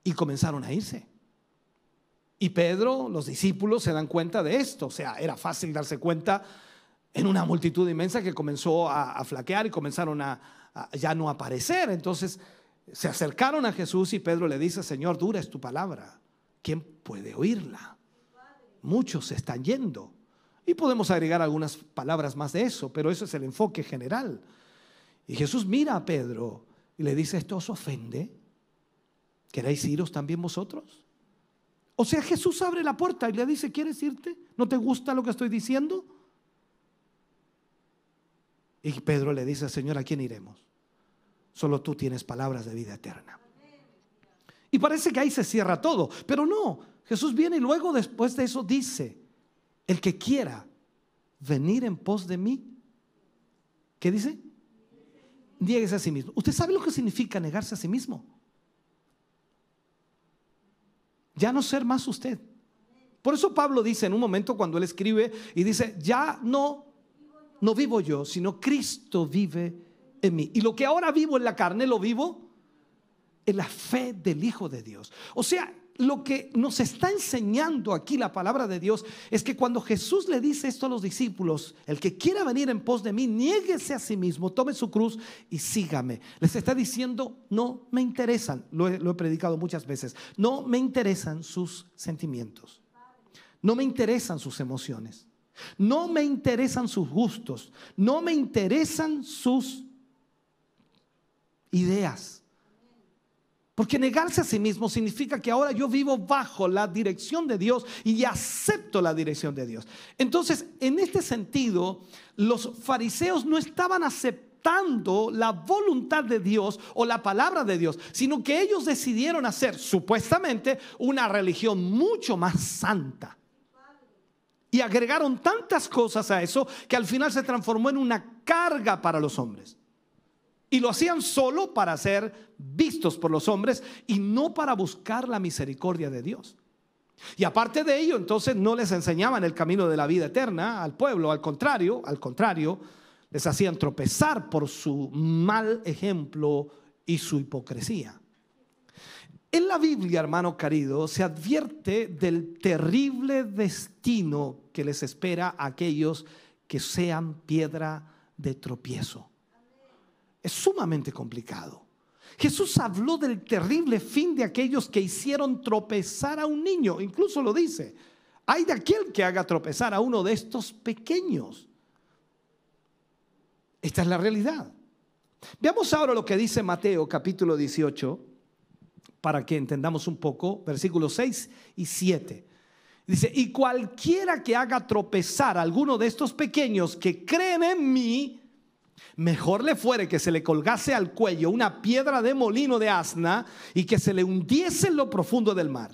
y comenzaron a irse. Y Pedro, los discípulos se dan cuenta de esto, o sea, era fácil darse cuenta en una multitud inmensa que comenzó a, flaquear y comenzaron a, a ya no aparecer. Entonces se acercaron a Jesús y Pedro le dice, Señor, dura es tu palabra. ¿Quién puede oírla? Muchos se están yendo. Y podemos agregar algunas palabras más de eso, pero eso es el enfoque general. Y Jesús mira a Pedro y le dice, ¿esto os ofende? ¿Queréis iros también vosotros? O sea, Jesús abre la puerta y le dice, ¿quieres irte? ¿No te gusta lo que estoy diciendo? Y Pedro le dice, Señor, ¿a quién iremos? Solo tú tienes palabras de vida eterna. Y parece que ahí se cierra todo, pero no, Jesús viene y luego después de eso dice, el que quiera venir en pos de mí, ¿qué dice? Niéguese a sí mismo. ¿Usted sabe lo que significa negarse a sí mismo? Ya no ser más usted. Por eso Pablo dice en un momento cuando él escribe y dice, ya no, no vivo yo, sino Cristo vive en mí. Y lo que ahora vivo en la carne, lo vivo en la fe del Hijo de Dios. O sea, lo que nos está enseñando aquí la palabra de Dios es que cuando Jesús le dice esto a los discípulos, el que quiera venir en pos de mí, niéguese a sí mismo, tome su cruz y sígame. Les está diciendo, no me interesan, lo he, predicado muchas veces, no me interesan sus sentimientos, no me interesan sus emociones, no me interesan sus gustos, no me interesan sus ideas. Porque negarse a sí mismo significa que ahora yo vivo bajo la dirección de Dios y acepto la dirección de Dios. Entonces, en este sentido, los fariseos no estaban aceptando la voluntad de Dios o la palabra de Dios, sino que ellos decidieron hacer supuestamente una religión mucho más santa. Y agregaron tantas cosas a eso que al final se transformó en una carga para los hombres. Y lo hacían solo para ser vistos por los hombres y no para buscar la misericordia de Dios. Y aparte de ello, entonces no les enseñaban el camino de la vida eterna al pueblo, al contrario, al contrario, les hacían tropezar por su mal ejemplo y su hipocresía. En la Biblia, hermano querido, se advierte del terrible destino que les espera a aquellos que sean piedra de tropiezo. Es sumamente complicado. Jesús habló del terrible fin de aquellos que hicieron tropezar a un niño. Incluso lo dice. Hay de aquel que haga tropezar a uno de estos pequeños. Esta es la realidad. Veamos ahora lo que dice Mateo capítulo 18 para que entendamos un poco, versículos 6 y 7. Dice, y cualquiera que haga tropezar a alguno de estos pequeños que creen en mí, Mejor le fuere que se le colgase al cuello una piedra de molino de asna y que se le hundiese en lo profundo del mar.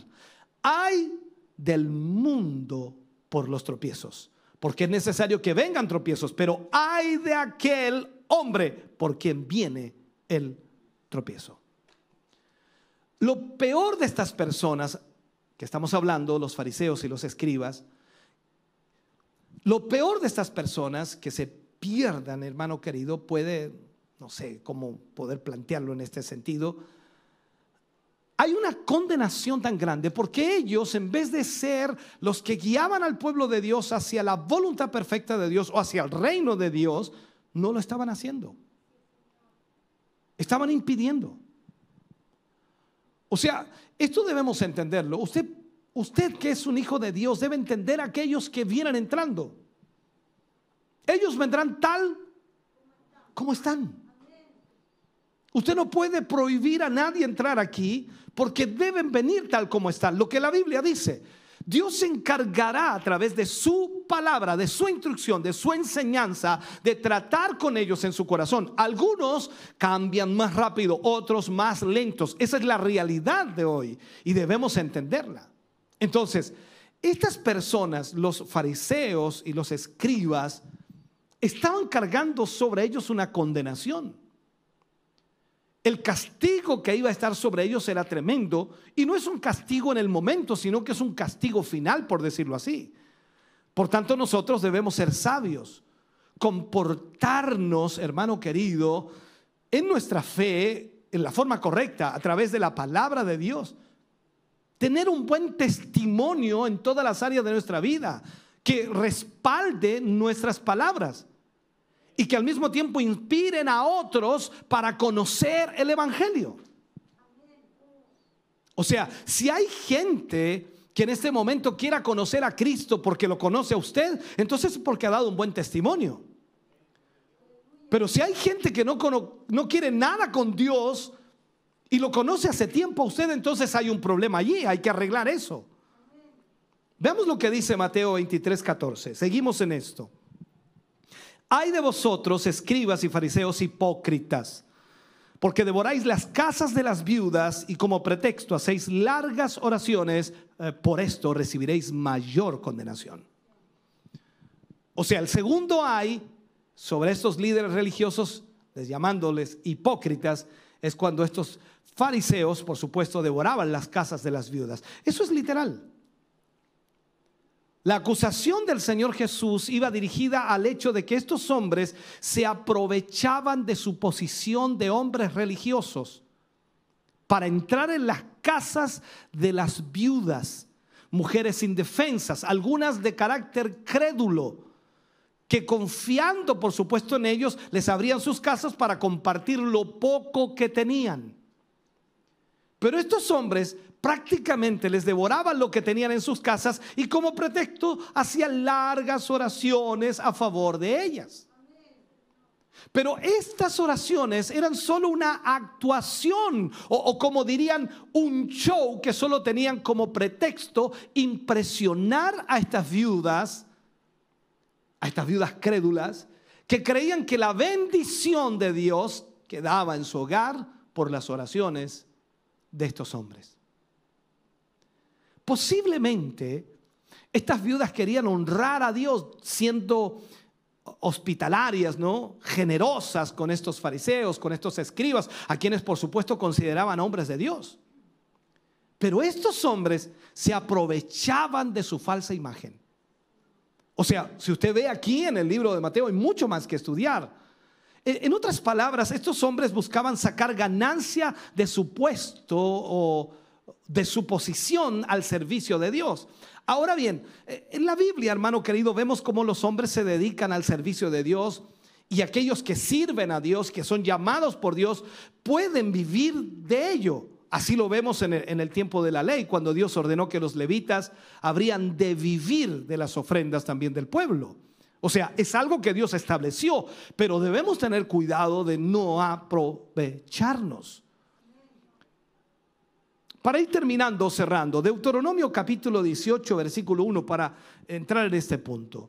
Hay del mundo por los tropiezos, porque es necesario que vengan tropiezos, pero hay de aquel hombre por quien viene el tropiezo. Lo peor de estas personas que estamos hablando, los fariseos y los escribas, lo peor de estas personas que se pierdan, hermano querido, puede, no sé cómo poder plantearlo en este sentido, hay una condenación tan grande porque ellos, en vez de ser los que guiaban al pueblo de Dios hacia la voluntad perfecta de Dios o hacia el reino de Dios, no lo estaban haciendo. Estaban impidiendo. O sea, esto debemos entenderlo. Usted, usted que es un hijo de Dios debe entender a aquellos que vienen entrando. Ellos vendrán tal como están. Usted no puede prohibir a nadie entrar aquí porque deben venir tal como están. Lo que la Biblia dice. Dios se encargará a través de su palabra, de su instrucción, de su enseñanza, de tratar con ellos en su corazón. Algunos cambian más rápido, otros más lentos. Esa es la realidad de hoy y debemos entenderla. Entonces, estas personas, los fariseos y los escribas, estaban cargando sobre ellos una condenación. El castigo que iba a estar sobre ellos era tremendo y no es un castigo en el momento, sino que es un castigo final, por decirlo así. Por tanto, nosotros debemos ser sabios, comportarnos, hermano querido, en nuestra fe, en la forma correcta, a través de la palabra de Dios. Tener un buen testimonio en todas las áreas de nuestra vida que respalde nuestras palabras y que al mismo tiempo inspiren a otros para conocer el Evangelio. O sea, si hay gente que en este momento quiera conocer a Cristo porque lo conoce a usted, entonces es porque ha dado un buen testimonio. Pero si hay gente que no, no quiere nada con Dios y lo conoce hace tiempo a usted, entonces hay un problema allí, hay que arreglar eso. Veamos lo que dice Mateo 23, 14. Seguimos en esto. Hay de vosotros, escribas y fariseos hipócritas, porque devoráis las casas de las viudas y como pretexto hacéis largas oraciones, eh, por esto recibiréis mayor condenación. O sea, el segundo hay sobre estos líderes religiosos, les llamándoles hipócritas, es cuando estos fariseos, por supuesto, devoraban las casas de las viudas. Eso es literal. La acusación del Señor Jesús iba dirigida al hecho de que estos hombres se aprovechaban de su posición de hombres religiosos para entrar en las casas de las viudas, mujeres indefensas, algunas de carácter crédulo, que confiando por supuesto en ellos, les abrían sus casas para compartir lo poco que tenían. Pero estos hombres prácticamente les devoraban lo que tenían en sus casas y como pretexto hacían largas oraciones a favor de ellas. Pero estas oraciones eran solo una actuación o, como dirían un show que solo tenían como pretexto impresionar a estas viudas, a estas viudas crédulas, que creían que la bendición de Dios quedaba en su hogar por las oraciones de estos hombres. Posiblemente estas viudas querían honrar a Dios siendo hospitalarias, ¿no? Generosas con estos fariseos, con estos escribas, a quienes por supuesto consideraban hombres de Dios. Pero estos hombres se aprovechaban de su falsa imagen. O sea, si usted ve aquí en el libro de Mateo hay mucho más que estudiar. En otras palabras, estos hombres buscaban sacar ganancia de su puesto o de su posición al servicio de Dios. Ahora bien, eh, en la Biblia, hermano querido, vemos cómo los hombres se dedican al servicio de Dios y aquellos que sirven a Dios, que son llamados por Dios, pueden vivir de ello. Así lo vemos en el, tiempo de la ley, cuando Dios ordenó que los levitas habrían de vivir de las ofrendas también del pueblo. O sea, es algo que Dios estableció, pero debemos tener cuidado de no aprovecharnos. Para ir terminando, cerrando, Deuteronomio capítulo 18, versículo 1, para entrar en este punto.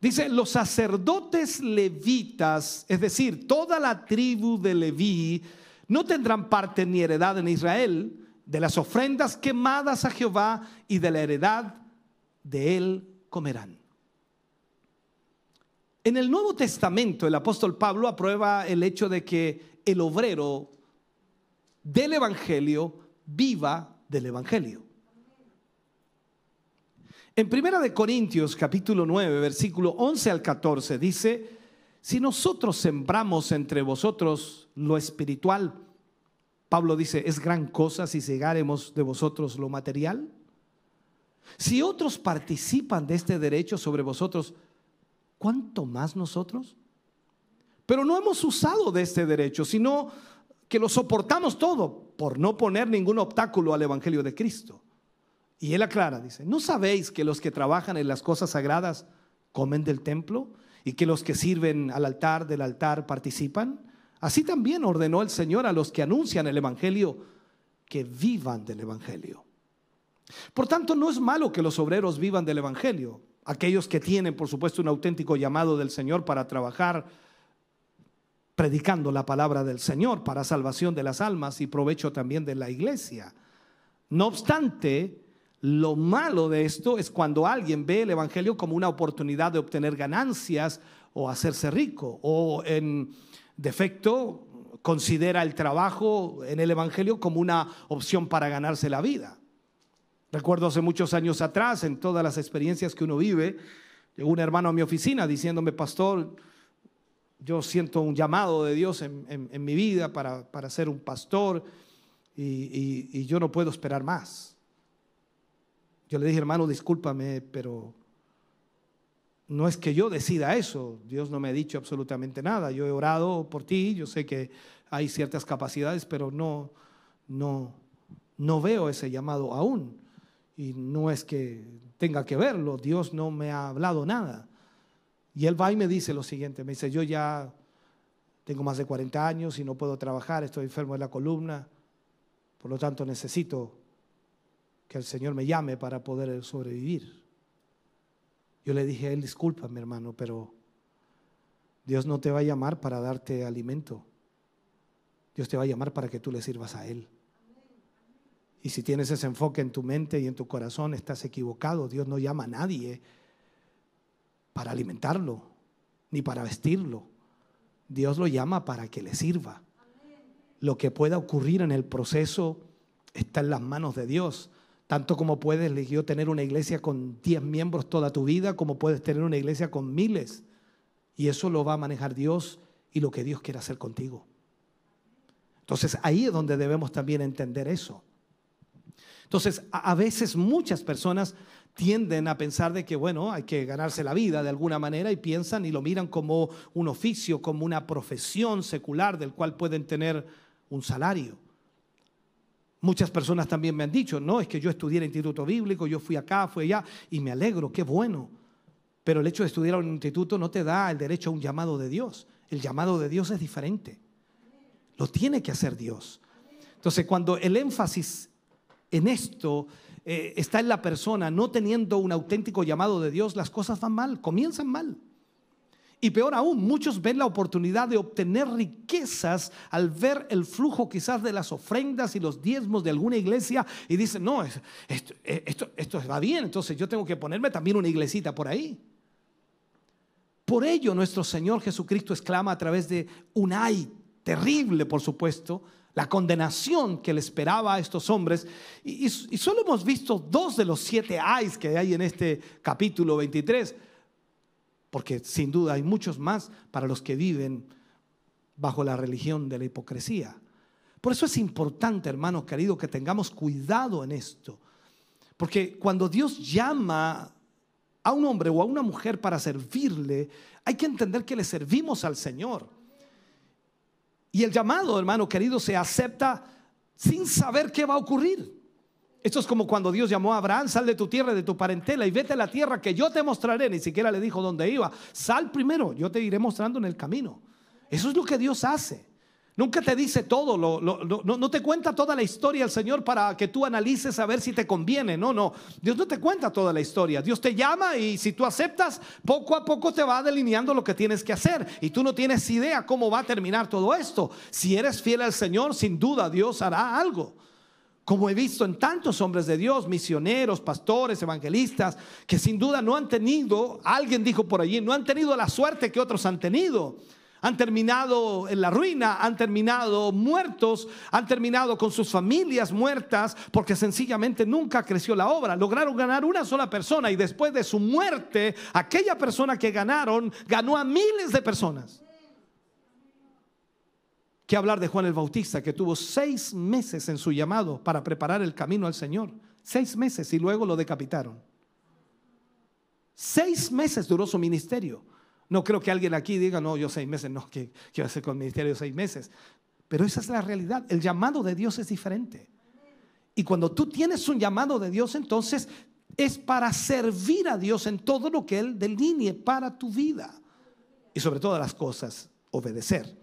Dice, los sacerdotes levitas, es decir, toda la tribu de Leví, no tendrán parte ni heredad en Israel de las ofrendas quemadas a Jehová y de la heredad de él comerán. En el Nuevo Testamento el apóstol Pablo aprueba el hecho de que el obrero del Evangelio viva del Evangelio. En Primera de Corintios capítulo 9, versículo 11 al 14 dice, si nosotros sembramos entre vosotros lo espiritual, Pablo dice, es gran cosa si cegáremos de vosotros lo material. Si otros participan de este derecho sobre vosotros, ¿cuánto más nosotros? Pero no hemos usado de este derecho, sino que lo soportamos todo por no poner ningún obstáculo al Evangelio de Cristo. Y él aclara, dice, ¿no sabéis que los que trabajan en las cosas sagradas comen del templo y que los que sirven al altar del altar participan? Así también ordenó el Señor a los que anuncian el Evangelio que vivan del Evangelio. Por tanto, no es malo que los obreros vivan del Evangelio. Aquellos que tienen, por supuesto, un auténtico llamado del Señor para trabajar predicando la palabra del Señor para salvación de las almas y provecho también de la iglesia. No obstante, lo malo de esto es cuando alguien ve el Evangelio como una oportunidad de obtener ganancias o hacerse rico o en defecto considera el trabajo en el Evangelio como una opción para ganarse la vida. Recuerdo hace muchos años atrás, en todas las experiencias que uno vive, llegó un hermano a mi oficina diciéndome, pastor, yo siento un llamado de Dios en, mi vida para, ser un pastor y, yo no puedo esperar más. Yo le dije, hermano, discúlpame, pero no es que yo decida eso, Dios no me ha dicho absolutamente nada. Yo he orado por ti, yo sé que hay ciertas capacidades, pero no, no, no veo ese llamado aún. Y no es que tenga que verlo, Dios no me ha hablado nada. Y él va y me dice lo siguiente, me dice, yo ya tengo más de 40 años y no puedo trabajar, estoy enfermo de la columna, por lo tanto necesito que el Señor me llame para poder sobrevivir. Yo le dije a él, disculpa, mi hermano, pero Dios no te va a llamar para darte alimento. Dios te va a llamar para que tú le sirvas a Él. Y si tienes ese enfoque en tu mente y en tu corazón, estás equivocado. Dios no llama a nadie para alimentarlo, ni para vestirlo. Dios lo llama para que le sirva. Lo que pueda ocurrir en el proceso está en las manos de Dios. Tanto como puedes yo tener una iglesia con 10 miembros toda tu vida, como puedes tener una iglesia con miles. Y eso lo va a manejar Dios y lo que Dios quiere hacer contigo. Entonces ahí es donde debemos también entender eso. Entonces a, veces muchas personas tienden a pensar de que, bueno, hay que ganarse la vida de alguna manera y piensan y lo miran como un oficio, como una profesión secular del cual pueden tener un salario. Muchas personas también me han dicho, no, es que yo estudié en el instituto bíblico, yo fui acá, fui allá, y me alegro, qué bueno. Pero el hecho de estudiar en un instituto no te da el derecho a un llamado de Dios. El llamado de Dios es diferente. Lo tiene que hacer Dios. Entonces, cuando el énfasis en esto eh, está en la persona no teniendo un auténtico llamado de Dios, las cosas van mal, comienzan mal. Y peor aún, muchos ven la oportunidad de obtener riquezas al ver el flujo quizás de las ofrendas y los diezmos de alguna iglesia y dicen, no, esto, esto, esto va bien, entonces yo tengo que ponerme también una iglesita por ahí. Por ello nuestro Señor Jesucristo exclama a través de un ay terrible, por supuesto, la condenación que le esperaba a estos hombres. Y, solo hemos visto dos de los siete ayes que hay en este capítulo 23 porque sin duda hay muchos más para los que viven bajo la religión de la hipocresía. Por eso es importante, hermanos queridos, que tengamos cuidado en esto. Porque cuando Dios llama a un hombre o a una mujer para servirle, hay que entender que le servimos al Señor. Y el llamado, hermano querido, se acepta sin saber qué va a ocurrir. Esto es como cuando Dios llamó a Abraham, sal de tu tierra, de tu parentela y vete a la tierra que yo te mostraré. Ni siquiera le dijo dónde iba. Sal primero, yo te iré mostrando en el camino. Eso es lo que Dios hace. Nunca te dice todo, no, te cuenta toda la historia el Señor para que tú analices a ver si te conviene. No, no, Dios no te cuenta toda la historia. Dios te llama y si tú aceptas, poco a poco te va delineando lo que tienes que hacer. Y tú no tienes idea cómo va a terminar todo esto. Si eres fiel al Señor, sin duda Dios hará algo. como he visto en tantos hombres de Dios, misioneros, pastores, evangelistas, que sin duda no han tenido, alguien dijo por allí, no han tenido la suerte que otros han tenido. Han terminado en la ruina, han terminado muertos, han terminado con sus familias muertas porque sencillamente nunca creció la obra. Lograron ganar una sola persona y después de su muerte, aquella persona que ganaron ganó a miles de personas que hablar de Juan el Bautista, que tuvo seis meses en su llamado para preparar el camino al Señor. Seis meses y luego lo decapitaron. Seis meses duró su ministerio. No creo que alguien aquí diga, no, yo seis meses, no, ¿qué, qué voy a hacer con el ministerio seis meses? Pero esa es la realidad. El llamado de Dios es diferente. Y cuando tú tienes un llamado de Dios, entonces es para servir a Dios en todo lo que Él delinee para tu vida. Y sobre todas las cosas, obedecer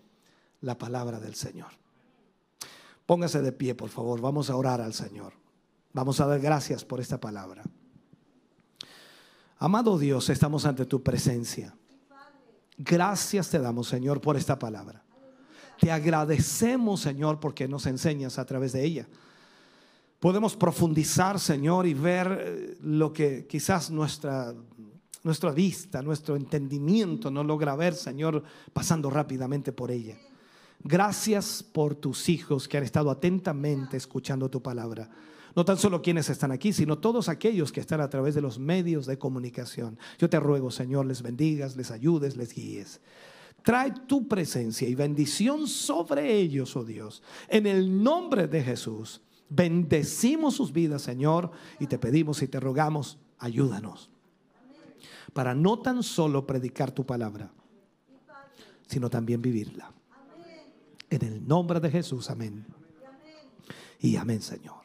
la palabra del Señor. Póngase de pie, por favor. Vamos a orar al Señor. Vamos a dar gracias por esta palabra. Amado Dios, estamos ante tu presencia. Gracias te damos, Señor, por esta palabra. Te agradecemos, Señor, porque nos enseñas a través de ella. Podemos profundizar, Señor, y ver eh, lo que quizás nuestra, nuestra vista, nuestro entendimiento no logra ver, Señor, pasando rápidamente por ella. Gracias por tus hijos que han estado atentamente escuchando tu palabra. No tan solo quienes están aquí, sino todos aquellos que están a través de los medios de comunicación. Yo te ruego, Señor, les bendigas, les ayudes, les guíes. Trae tu presencia y bendición sobre ellos, oh Dios. En el nombre de Jesús, bendecimos sus vidas, Señor, y te pedimos y te rogamos, ayúdanos. Para no tan solo predicar tu palabra, sino también vivirla. En el nombre de Jesús, amén. Y amén, Señor.